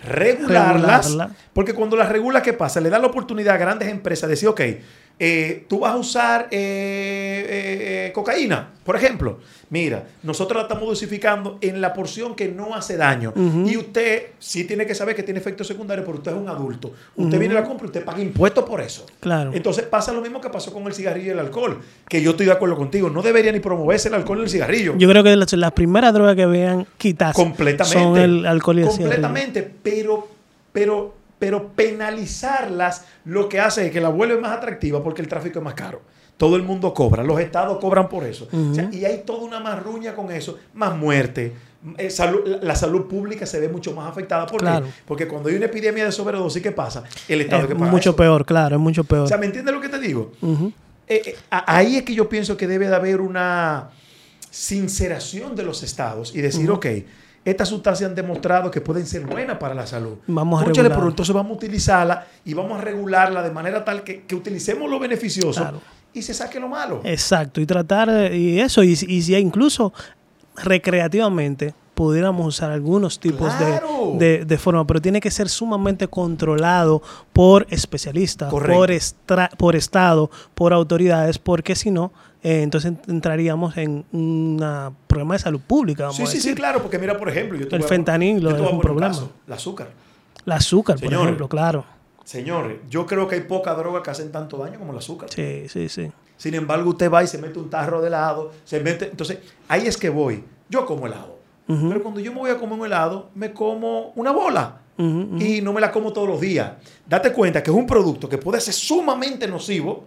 Regularlas. Regularla. Porque cuando las regula, ¿qué pasa? Le da la oportunidad a grandes empresas de decir, ok, eh, tú vas a usar eh, eh, cocaína, por ejemplo. Mira, nosotros la estamos dosificando en la porción que no hace daño. Y usted sí tiene que saber que tiene efectos secundarios, pero usted es un adulto. Usted viene y la compra y usted paga impuestos por eso. Claro. Entonces pasa lo mismo que pasó con el cigarrillo y el alcohol. Que yo estoy de acuerdo contigo. No debería ni promoverse el alcohol y el cigarrillo. Yo creo que las, las primeras drogas que vean quitarse Completamente. son el alcohol y el cigarrillo. Completamente. Pero, pero, pero penalizarlas lo que hace es que la vuelve más atractiva porque el tráfico es más caro. Todo el mundo cobra, los estados cobran por eso. O sea, Ujú. y hay toda una marruña con eso, más muerte. eh, salud- la, la salud pública se ve mucho más afectada. ¿Por qué? Claro. Porque cuando hay una epidemia de sobredosis, ¿qué pasa? El Estado Es que paga mucho eso. peor, claro, es mucho peor. O sea, ¿me entiendes lo que te digo? Eh, eh, a- ahí es que yo pienso que debe de haber una sinceración de los estados y decir, Ujú. ok, estas sustancias han demostrado que pueden ser buenas para la salud. Vamos a regular. pero entonces vamos a utilizarla y vamos a regularla de manera tal que, que utilicemos lo beneficioso Claro. y se saque lo malo. Exacto, y tratar y eso, y, y si incluso recreativamente pudiéramos usar algunos tipos de- de, de forma, pero tiene que ser sumamente controlado por especialistas, Correcto. por, estra- por Estado, por autoridades, porque si no, eh, entonces entraríamos en un problema de salud pública. Vamos Sí, a sí, sí, claro, porque mira, por ejemplo, yo El fentanilo es un problema. caso, el azúcar. El azúcar, por ejemplo, claro. Señores, yo creo que hay poca droga que hacen tanto daño como el azúcar. Sí, sí, sí. Sin embargo, usted va y se mete un tarro de helado, se mete. Entonces, ahí es que voy. Yo como helado. Pero cuando yo me voy a comer un helado, me como una bola. Y no me la como todos los días. Date cuenta que es un producto que puede ser sumamente nocivo.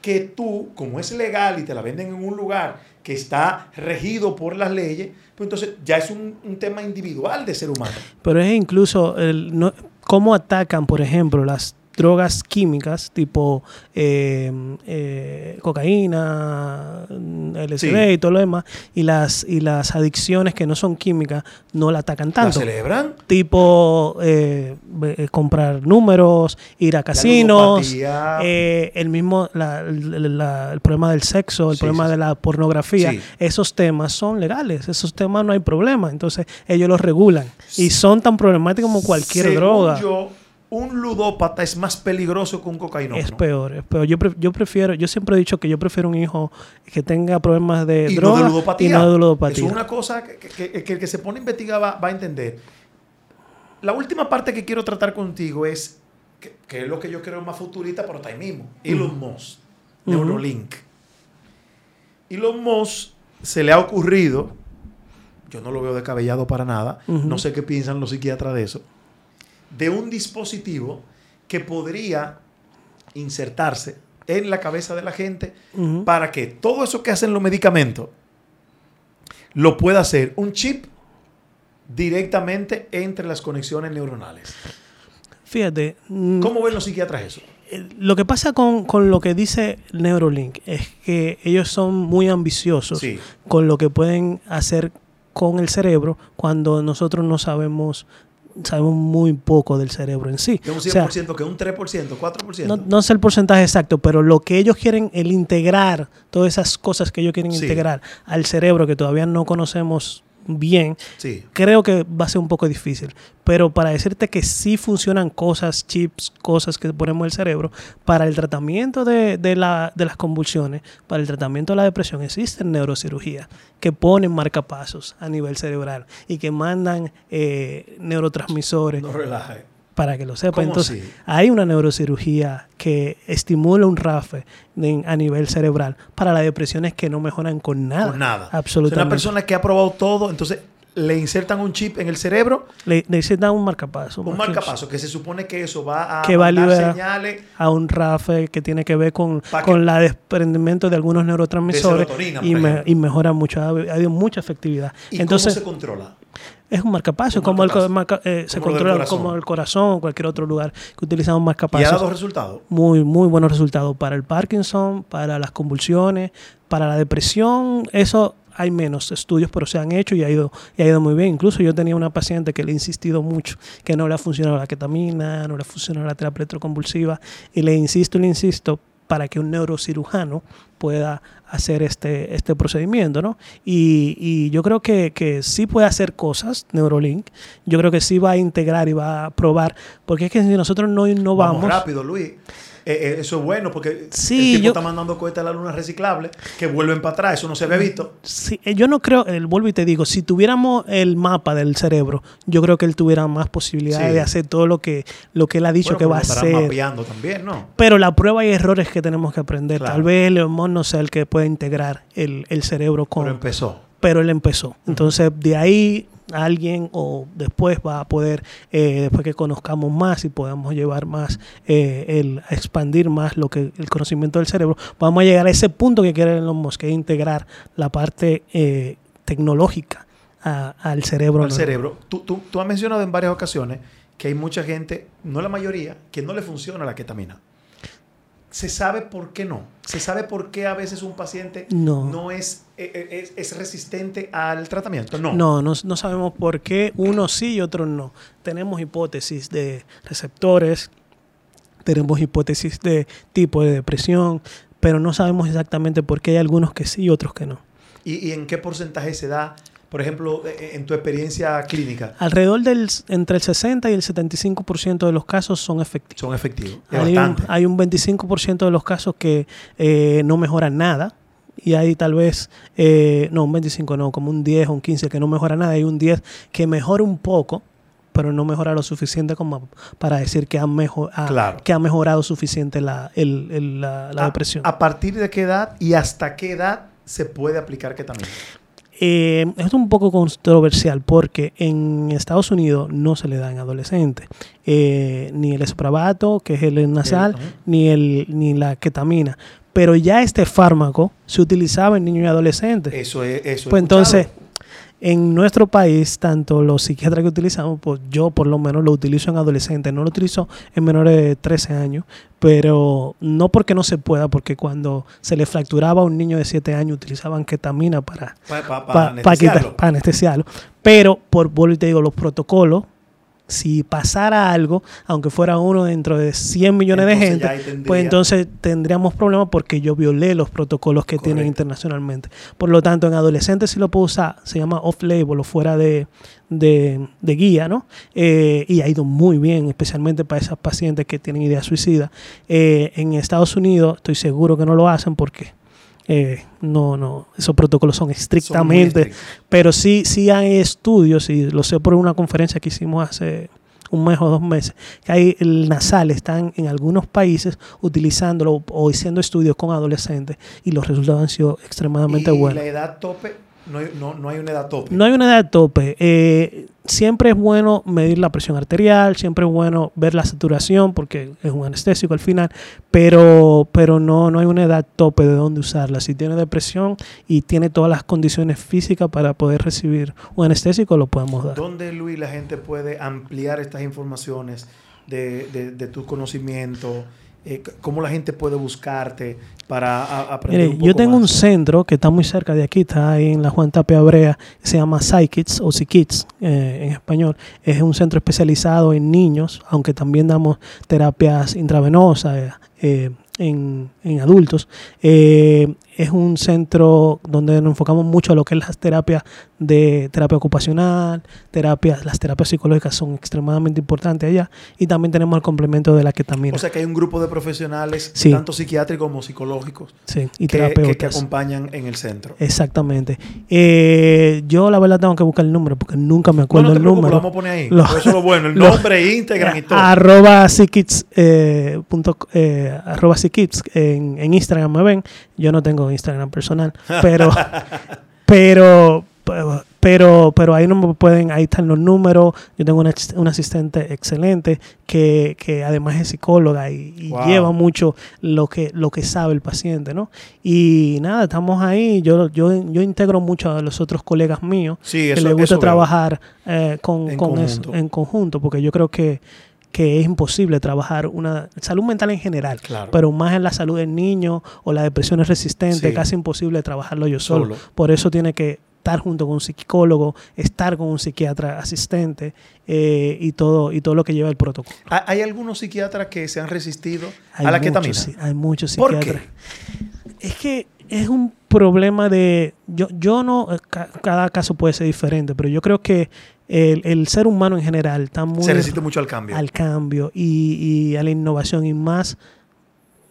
Que tú, como es legal y te la venden en un lugar que está regido por las leyes, pues entonces ya es un, un tema individual de ser humano. Pero es incluso el, no- cómo atacan, por ejemplo, las drogas químicas tipo eh, eh, cocaína, LSD Sí. y todo lo demás, y las, y las adicciones que no son químicas no la atacan ¿La tanto. celebran? Tipo eh, eh, comprar números, ir a casinos, eh, el mismo la- la- la- el problema del sexo, el Sí, problema sí, de la pornografía, esos temas son legales, esos temas no hay problema, entonces ellos los regulan y son tan problemáticos como cualquier Según droga. yo, un ludópata es más peligroso que un cocainómano. es peor, es peor. Yo, pre- yo prefiero, yo siempre he dicho que yo prefiero un hijo que tenga problemas de y droga no de ludopatía. y no de ludopatía. Es una cosa que, que- que el que se pone a investigar va, va a entender. La última parte que quiero tratar contigo es, que, que es lo que yo creo más futurista, pero está ahí mismo. Elon Musk, Ujú. Neuralink. Elon Musk se le ha ocurrido, yo no lo veo descabellado para nada, no sé qué piensan los psiquiatras de eso, de un dispositivo que podría insertarse en la cabeza de la gente para que todo eso que hacen los medicamentos lo pueda hacer un chip directamente entre las conexiones neuronales. Fíjate, mm, ¿Cómo ven los psiquiatras eso? eh, lo que pasa con, con lo que dice Neurolink es que ellos son muy ambiciosos Sí. con lo que pueden hacer con el cerebro cuando nosotros no sabemos sabemos muy poco del cerebro en sí. Que un O sea, 100%, que un 3%, 4%. no, no sé el porcentaje exacto, pero lo que ellos quieren, el integrar, todas esas cosas que ellos quieren Sí. integrar al cerebro que todavía no conocemos bien, Sí. creo que va a ser un poco difícil. Pero para decirte que sí funcionan cosas, chips, cosas que ponemos en el cerebro, para el tratamiento de, de la- de las convulsiones, para el tratamiento de la depresión, existen neurocirugías que ponen marcapasos a nivel cerebral y que mandan eh, neurotransmisores No relaje. Para que lo sepa. ¿Cómo Entonces, así? hay una neurocirugía que estimula un RAFE a nivel cerebral para las depresiones que no mejoran con nada. Con nada. Absolutamente. una persona que ha probado todo, entonces le insertan un chip en el cerebro, Le necesitan un marcapaso. un marcapaso, que se supone que eso va a Que va a señales a un RAFE que tiene que ver con, con la desprendimiento de algunos neurotransmisores De y, me- mejora mucho, ha, ha habido mucha efectividad. ¿Y Entonces, cómo se controla? Es un marcapaso, Un como el, marcapaso. marca- eh, se Como controla como el corazón o cualquier otro lugar que utilizamos ¿Y ha dado resultados? Muy, muy buenos resultados para el Parkinson, para las convulsiones, para la depresión. Eso hay menos estudios, pero se han hecho y ha ido, y ha ido muy bien. Incluso yo tenía una paciente que le he insistido mucho que no le ha funcionado la ketamina, no le ha funcionado la terapia electroconvulsiva, y le insisto y le insisto para que un neurocirujano pueda hacer este, este procedimiento, ¿no? Y, y yo creo que, que sí puede hacer cosas, Neurolink. Yo creo que sí va a integrar y va a probar, porque es que si nosotros no innovamos... Vamos rápido, Luis. Eh, eh, eso es bueno porque Sí, el tipo yo- está mandando cohetes a la luna reciclable que vuelven para atrás. Eso no se había visto. Sí, eh, yo no creo, el, vuelvo y te digo, si tuviéramos el mapa del cerebro, yo creo que él tuviera más posibilidades Sí. de hacer todo lo que, lo que él ha dicho Bueno, que va a hacer. mapeando también, ¿no? Pero la prueba y errores que tenemos que aprender. Claro. Tal vez Musk no sea el que puede integrar el, el cerebro con... Pero empezó. pero él empezó. Entonces, de ahí alguien o después va a poder, eh, después que conozcamos más y podamos llevar más, eh, el, expandir más lo que el conocimiento del cerebro, vamos a llegar a ese punto que quieren los Musk, que es integrar la parte eh, tecnológica a- al cerebro. al cerebro. Tú, tú- tú has mencionado en varias ocasiones que hay mucha gente, no la mayoría, que no le funciona la ketamina. ¿Se sabe por qué no? ¿Se sabe por qué a veces un paciente No. es, eh, eh, es, es resistente al tratamiento? No. No, no, no sabemos por qué unos sí y otros no. Tenemos hipótesis de receptores, tenemos hipótesis de tipo de depresión, pero no sabemos exactamente por qué hay algunos que sí y otros que no. ¿Y, y en qué porcentaje se da, por ejemplo, eh, en tu experiencia clínica? Alrededor del entre el 60 y el 75% de los casos son efectivos. Son efectivos. Hay un, hay un 25% de los casos que eh, no mejoran nada. Y hay tal vez, eh, no, un 25 no, como un 10 o un 15 que no mejora nada. Hay un 10 que mejora un poco, pero no mejora lo suficiente como para decir que ha, mejo- ha- Claro. que ha mejorado suficiente la, el- el- la, la A- depresión. ¿A partir de qué edad y hasta qué edad se puede aplicar ketamina? Eh, es un poco controversial porque en Estados Unidos no se le da en adolescentes. Eh, ni el espravato, que es el nasal, ni, el, ni la ketamina. Pero ya este fármaco se utilizaba en niños y adolescentes. Eso es. Eso pues entonces, escuchado. En nuestro país, tanto los psiquiatras que utilizamos, pues yo por lo menos lo utilizo en adolescentes, no lo utilizo en menores de 13 años, pero no porque no se pueda, porque cuando se le fracturaba a un niño de 7 años utilizaban ketamina para, anestesiarlo. para anestesiarlo. Pero, por vuelvo y te digo, los protocolos, si pasara algo, aunque fuera uno dentro de 100 millones de gente, tendría- pues entonces tendríamos problemas porque yo violé los protocolos que tienen internacionalmente. Por lo tanto, en adolescentes sí lo puedo usar, se llama off-label o fuera de, de- de guía, ¿no? Eh, y ha ido muy bien, especialmente para esas pacientes que tienen ideas suicidas. Eh, en Estados Unidos estoy seguro que no lo hacen porque eh, no, no, esos protocolos son estrictamente pero sí, sí hay estudios, y lo sé por una conferencia que hicimos hace un mes o dos meses, que hay el nasal, están en algunos países utilizándolo o haciendo estudios con adolescentes y los resultados han sido extremadamente y buenos. la edad tope, no hay, no, no hay una edad tope. No hay una edad tope. Eh, siempre es bueno medir la presión arterial, siempre es bueno ver la saturación, porque es un anestésico al final, pero, pero no, no hay una edad tope de dónde usarla. Si tiene depresión y tiene todas las condiciones físicas para poder recibir un anestésico, lo podemos dar. ¿Dónde, Luis, la gente puede ampliar estas informaciones de, de- de tu conocimiento? Eh, ¿Cómo la gente puede buscarte para a- aprender Mire, un poco yo tengo un centro que está muy cerca de aquí, está ahí en la Juan Tapia Brea, se llama Psykids o Psykids eh, en español. Es un centro especializado en niños, aunque también damos terapias intravenosas eh, en, en adultos. Eh, es un centro donde nos enfocamos mucho a lo que es las terapias de terapia ocupacional, terapias, las terapias psicológicas son extremadamente importantes allá y también tenemos el complemento de la ketamina. O sea que hay un grupo de profesionales, Sí. tanto psiquiátricos como psicológicos, sí, y que, que- acompañan en el centro. Exactamente. Eh, yo la verdad tengo que buscar el número porque nunca me acuerdo no te el preocupes, lo número. vamos a poner ahí. Lo- Eso es lo bueno, el <laughs> lo- nombre, Instagram y todo. Arroba psikids, eh, punto- eh, arroba psikids en, en Instagram me ven. Yo no tengo Instagram personal, <laughs> pero, pero, pero, pero ahí no me pueden, ahí están los números. Yo tengo una, una asistente excelente que, que además es psicóloga y, y Wow. lleva mucho lo que, lo que sabe el paciente, ¿no? Y nada, estamos ahí. Yo, yo, yo integro mucho a los otros colegas míos Sí, que eso, le gusta trabajar eh, con, En con eso, en conjunto, porque yo creo que, que es imposible trabajar una salud mental en general, Claro. pero más en la salud del niño o la depresión es resistente, Sí. casi imposible trabajarlo yo solo. Solo. Por eso tiene que estar junto con un psicólogo, estar con un psiquiatra asistente eh, y todo y todo lo que lleva el protocolo. ¿Hay algunos psiquiatras que se han resistido Hay a la muchos, ketamina? sí, hay muchos ¿Por psiquiatras. Es que es un problema de. Yo, yo no. ca- cada caso puede ser diferente, pero yo creo que el, el ser humano en general está muy Se resiste mucho al cambio. al cambio y, y a la innovación y más.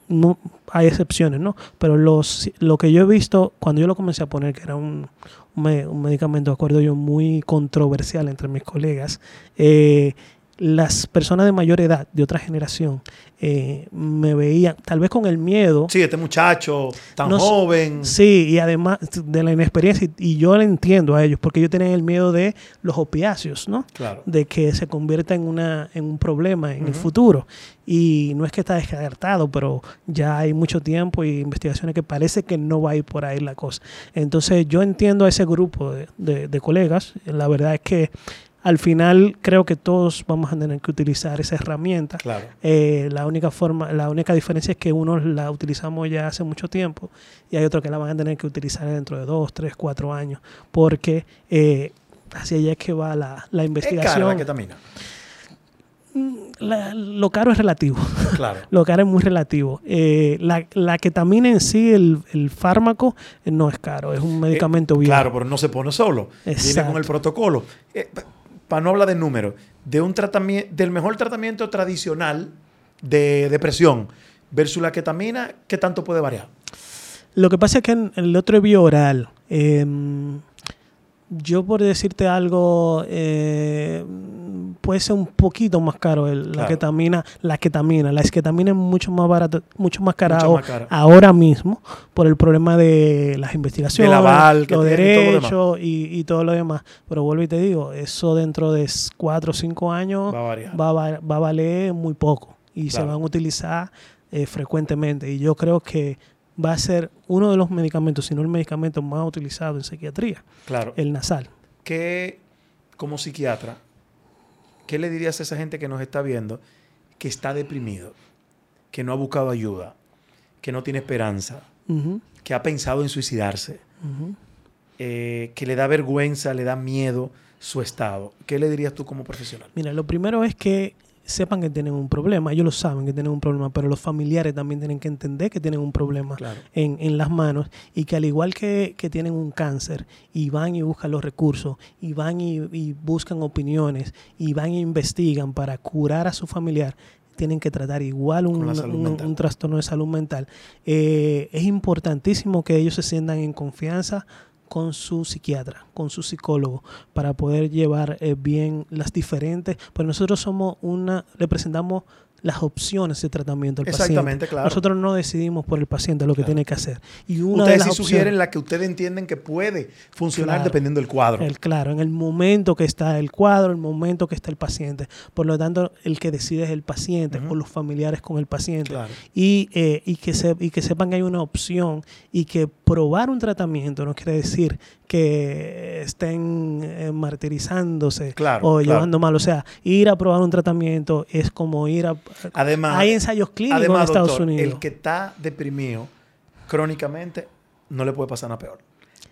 No, hay excepciones, ¿no? Pero los, lo que yo he visto cuando yo lo comencé a poner, que era un, un me- un medicamento, acuerdo yo, muy controversial entre mis colegas, eh, las personas de mayor edad, de otra generación, eh, me veían, tal vez con el miedo, Sí, este muchacho tan No joven. Sí, y además de la inexperiencia, y, yo le entiendo a ellos, porque ellos tienen el miedo de los opiáceos, ¿no? Claro. De que se convierta en, una, en un problema en el futuro. Y no es que está descartado, pero ya hay mucho tiempo y investigaciones que parece que no va a ir por ahí la cosa. Entonces yo entiendo a ese grupo de, de- de colegas. La verdad es que al final creo que todos vamos a tener que utilizar esa herramienta. Claro. Eh, la única forma, la única diferencia es que unos la utilizamos ya hace mucho tiempo y hay otros que la van a tener que utilizar dentro de dos, tres, cuatro años, porque eh, hacia allá es que va la, la Es cara la investigación. ketamina. La- lo caro es relativo, <laughs> Claro. lo caro es muy relativo. Eh, la, la ketamina en sí, el, el fármaco, eh, no es caro, es un medicamento bien. Eh, Claro, pero no se pone solo. Viene con el protocolo. Para no hablar de números, de un tratamiento, del mejor tratamiento tradicional de depresión versus la ketamina, ¿qué tanto puede variar? Lo que pasa es que en el otro es vía oral. Yo por decirte algo, eh, puede ser un poquito más caro el- la ketamina. La ketamina, la esketamina es mucho más barata, mucho más cara, Mucho aho- más cara. ahora mismo por el problema de las investigaciones, Del aval los y derechos y, y todo lo demás. Pero vuelvo y te digo, eso dentro de cuatro o cinco años Va a va, a va- va a valer muy poco y se van a utilizar eh, frecuentemente. Y yo creo que va a ser uno de los medicamentos, si no el medicamento más utilizado en psiquiatría, Claro. el nasal. ¿qué, como psiquiatra, qué le dirías a esa gente que nos está viendo que está deprimido, que no ha buscado ayuda, que no tiene esperanza, que ha pensado en suicidarse, eh, que le da vergüenza, le da miedo su estado? ¿Qué le dirías tú como profesional? Mira, lo primero es que sepan que tienen un problema. Ellos lo saben que tienen un problema, pero los familiares también tienen que entender que tienen un problema Claro. en, en las manos y que al igual que, que tienen un cáncer y van y buscan los recursos y van y, y buscan opiniones y van e investigan para curar a su familiar, tienen que tratar igual un, un trastorno de salud mental. Eh, es importantísimo que ellos se sientan en confianza con su psiquiatra, con su psicólogo, para poder llevar eh, bien las diferentes, pues nosotros somos una, le presentamos las opciones de tratamiento al paciente. Exactamente, claro. Nosotros no decidimos por el paciente lo que Claro. tiene que hacer. Y una de Ustedes las sí opciones, sugieren la que ustedes entienden que puede funcionar Claro. dependiendo del cuadro. el, claro, en el momento que está el cuadro, el momento que está el paciente. Por lo tanto, el que decide es el paciente Ujú. o los familiares con el paciente. Claro. Y, eh, y, que se, y que sepan que hay una opción y que probar un tratamiento no quiere decir que estén eh, martirizándose Claro, o llevando mal. O sea, ir a probar un tratamiento es como ir a... Además, hay ensayos clínicos además, en Estados doctor, Unidos. el que está deprimido crónicamente no le puede pasar nada peor.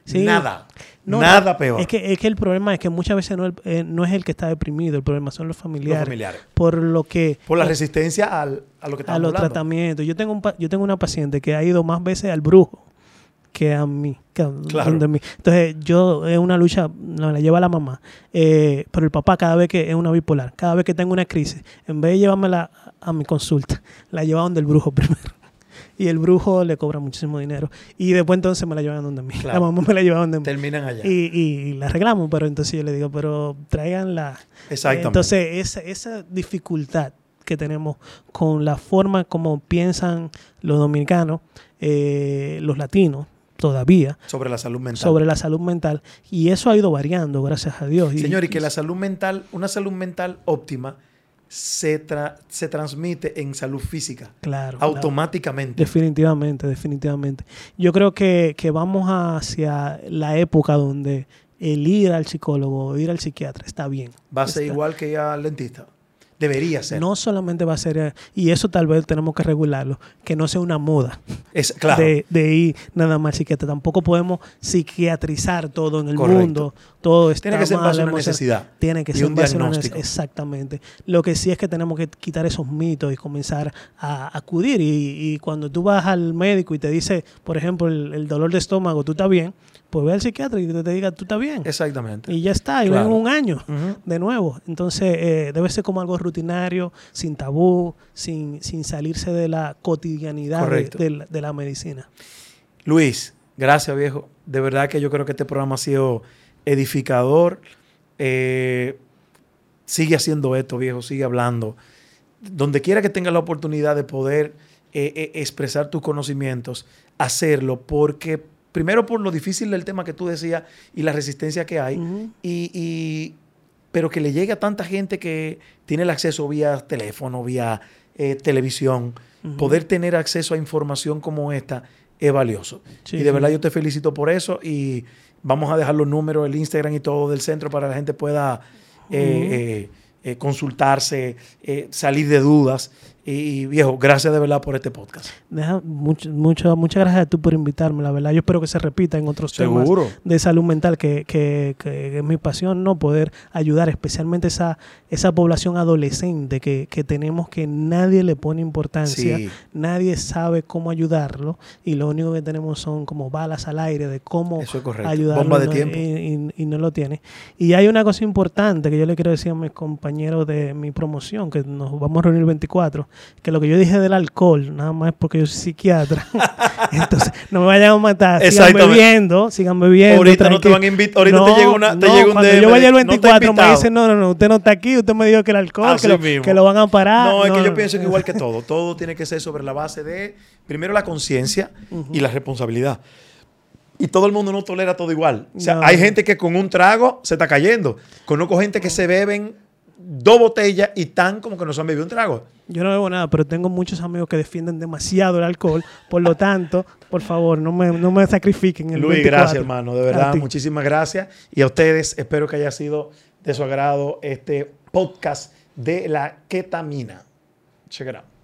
Sí. Nada. No, nada no, peor. Es que, es que el problema es que muchas veces no, el- eh, no es el que está deprimido, el problema son los los familiares. familiares. Por lo que... Por la resistencia al, a lo que a los hablando. tratamientos. Yo tengo, un yo tengo una paciente que ha ido más veces al brujo que a mí. Que a- Claro. mí. Entonces, yo es una lucha, no, la lleva la mamá. Eh, pero el papá, cada vez que es una bipolar, cada vez que tengo una crisis, en vez de llevármela a mi consulta, la lleva donde el brujo <laughs> primero. Y el brujo le cobra muchísimo dinero. Y después entonces me la llevan donde mí. Claro. La mamá me la lleva donde mí. Terminan allá. Y, y la arreglamos, pero entonces yo le digo, pero tráiganla. Exactamente. Entonces, esa, esa dificultad que tenemos con la forma como piensan los dominicanos, eh, los latinos, todavía, sobre la salud mental. sobre la salud mental, y eso ha ido variando, gracias a Dios. Y- Señor, y que la salud mental, una salud mental óptima, se, tra- se transmite en salud física. claro, claro. Automáticamente. Definitivamente, definitivamente. Yo creo que, que vamos hacia la época donde el ir al psicólogo o ir al psiquiatra está bien. Va a ser Está- igual que ir al dentista. Debería ser. No solamente va a ser, y eso tal vez tenemos que regularlo, que no sea una moda Es, claro. de, de ir nada más psiquiatra. Tampoco podemos psiquiatrizar todo en el Correcto. mundo. Todo está Tiene que ser base una necesidad. Tiene que y ser un una diagnóstico. Exactamente. Lo que sí es que tenemos que quitar esos mitos y comenzar a acudir. Y, y cuando tú vas al médico y te dice, por ejemplo, el, el dolor de estómago, tú estás bien, pues ve al psiquiatra y que te diga, tú estás bien. Exactamente. Y ya está, y Claro. ven un año de nuevo. Entonces, eh, debe ser como algo rutinario, sin tabú, sin, sin salirse de la cotidianidad de, la- de la medicina. Luis, gracias viejo. De verdad que yo creo que este programa ha sido edificador. Eh, sigue haciendo esto, viejo, sigue hablando. Donde quiera que tengas la oportunidad de poder eh, eh, expresar tus conocimientos, hacerlo, porque primero por lo difícil del tema que tú decías y la resistencia que hay, y, y- pero que le llegue a tanta gente que tiene el acceso vía teléfono, vía eh, televisión, poder tener acceso a información como esta es valioso. Sí, y de sí. verdad yo te felicito por eso y vamos a dejar los números, el Instagram y todo del centro para que la gente pueda eh, eh, eh, consultarse, eh, salir de dudas. Y, viejo, gracias de verdad por este podcast. Deja, mucho, mucho- muchas gracias a tú por invitarme, la verdad. Yo espero que se repita en otros temas Seguro. de salud mental, que, que- que es mi pasión, ¿no? Poder ayudar especialmente esa, esa población adolescente que, que tenemos que nadie le pone importancia, Sí. nadie sabe cómo ayudarlo y lo único que tenemos son como balas al aire de cómo Eso es ayudarlo Bomba de y no- tiempo. Y, y- y no lo tiene. Y hay una cosa importante que yo le quiero decir a mis compañeros de mi promoción, que nos vamos a reunir el 24, que lo que yo dije del alcohol, nada más porque yo soy psiquiatra. <laughs> Entonces, no me vayan a matar. Sigan bebiendo, sigan bebiendo. Ahorita no te van a invitar, ahorita No, te llega una, te no, llega un cuando DM yo vaya el de, "No te he 24 me invitado". dicen, no, no, no, usted no está aquí, usted me dijo que el alcohol, Así que lo, mismo. que lo van a parar. No, es que yo pienso que igual que <laughs> todo, todo tiene que ser sobre la base de, primero, la conciencia y la responsabilidad. Y todo el mundo no tolera todo igual. O sea, hay gente que con un trago se está cayendo. Conozco gente que se beben dos botellas y tan como que no se han bebido un trago. Yo no bebo nada, pero tengo muchos amigos que defienden demasiado el alcohol. Por lo tanto, por favor, no me, no me sacrifiquen. El Luis, 24. gracias, hermano. De verdad, muchísimas gracias. Y a ustedes, espero que haya sido de su agrado este podcast de la ketamina. Check it out.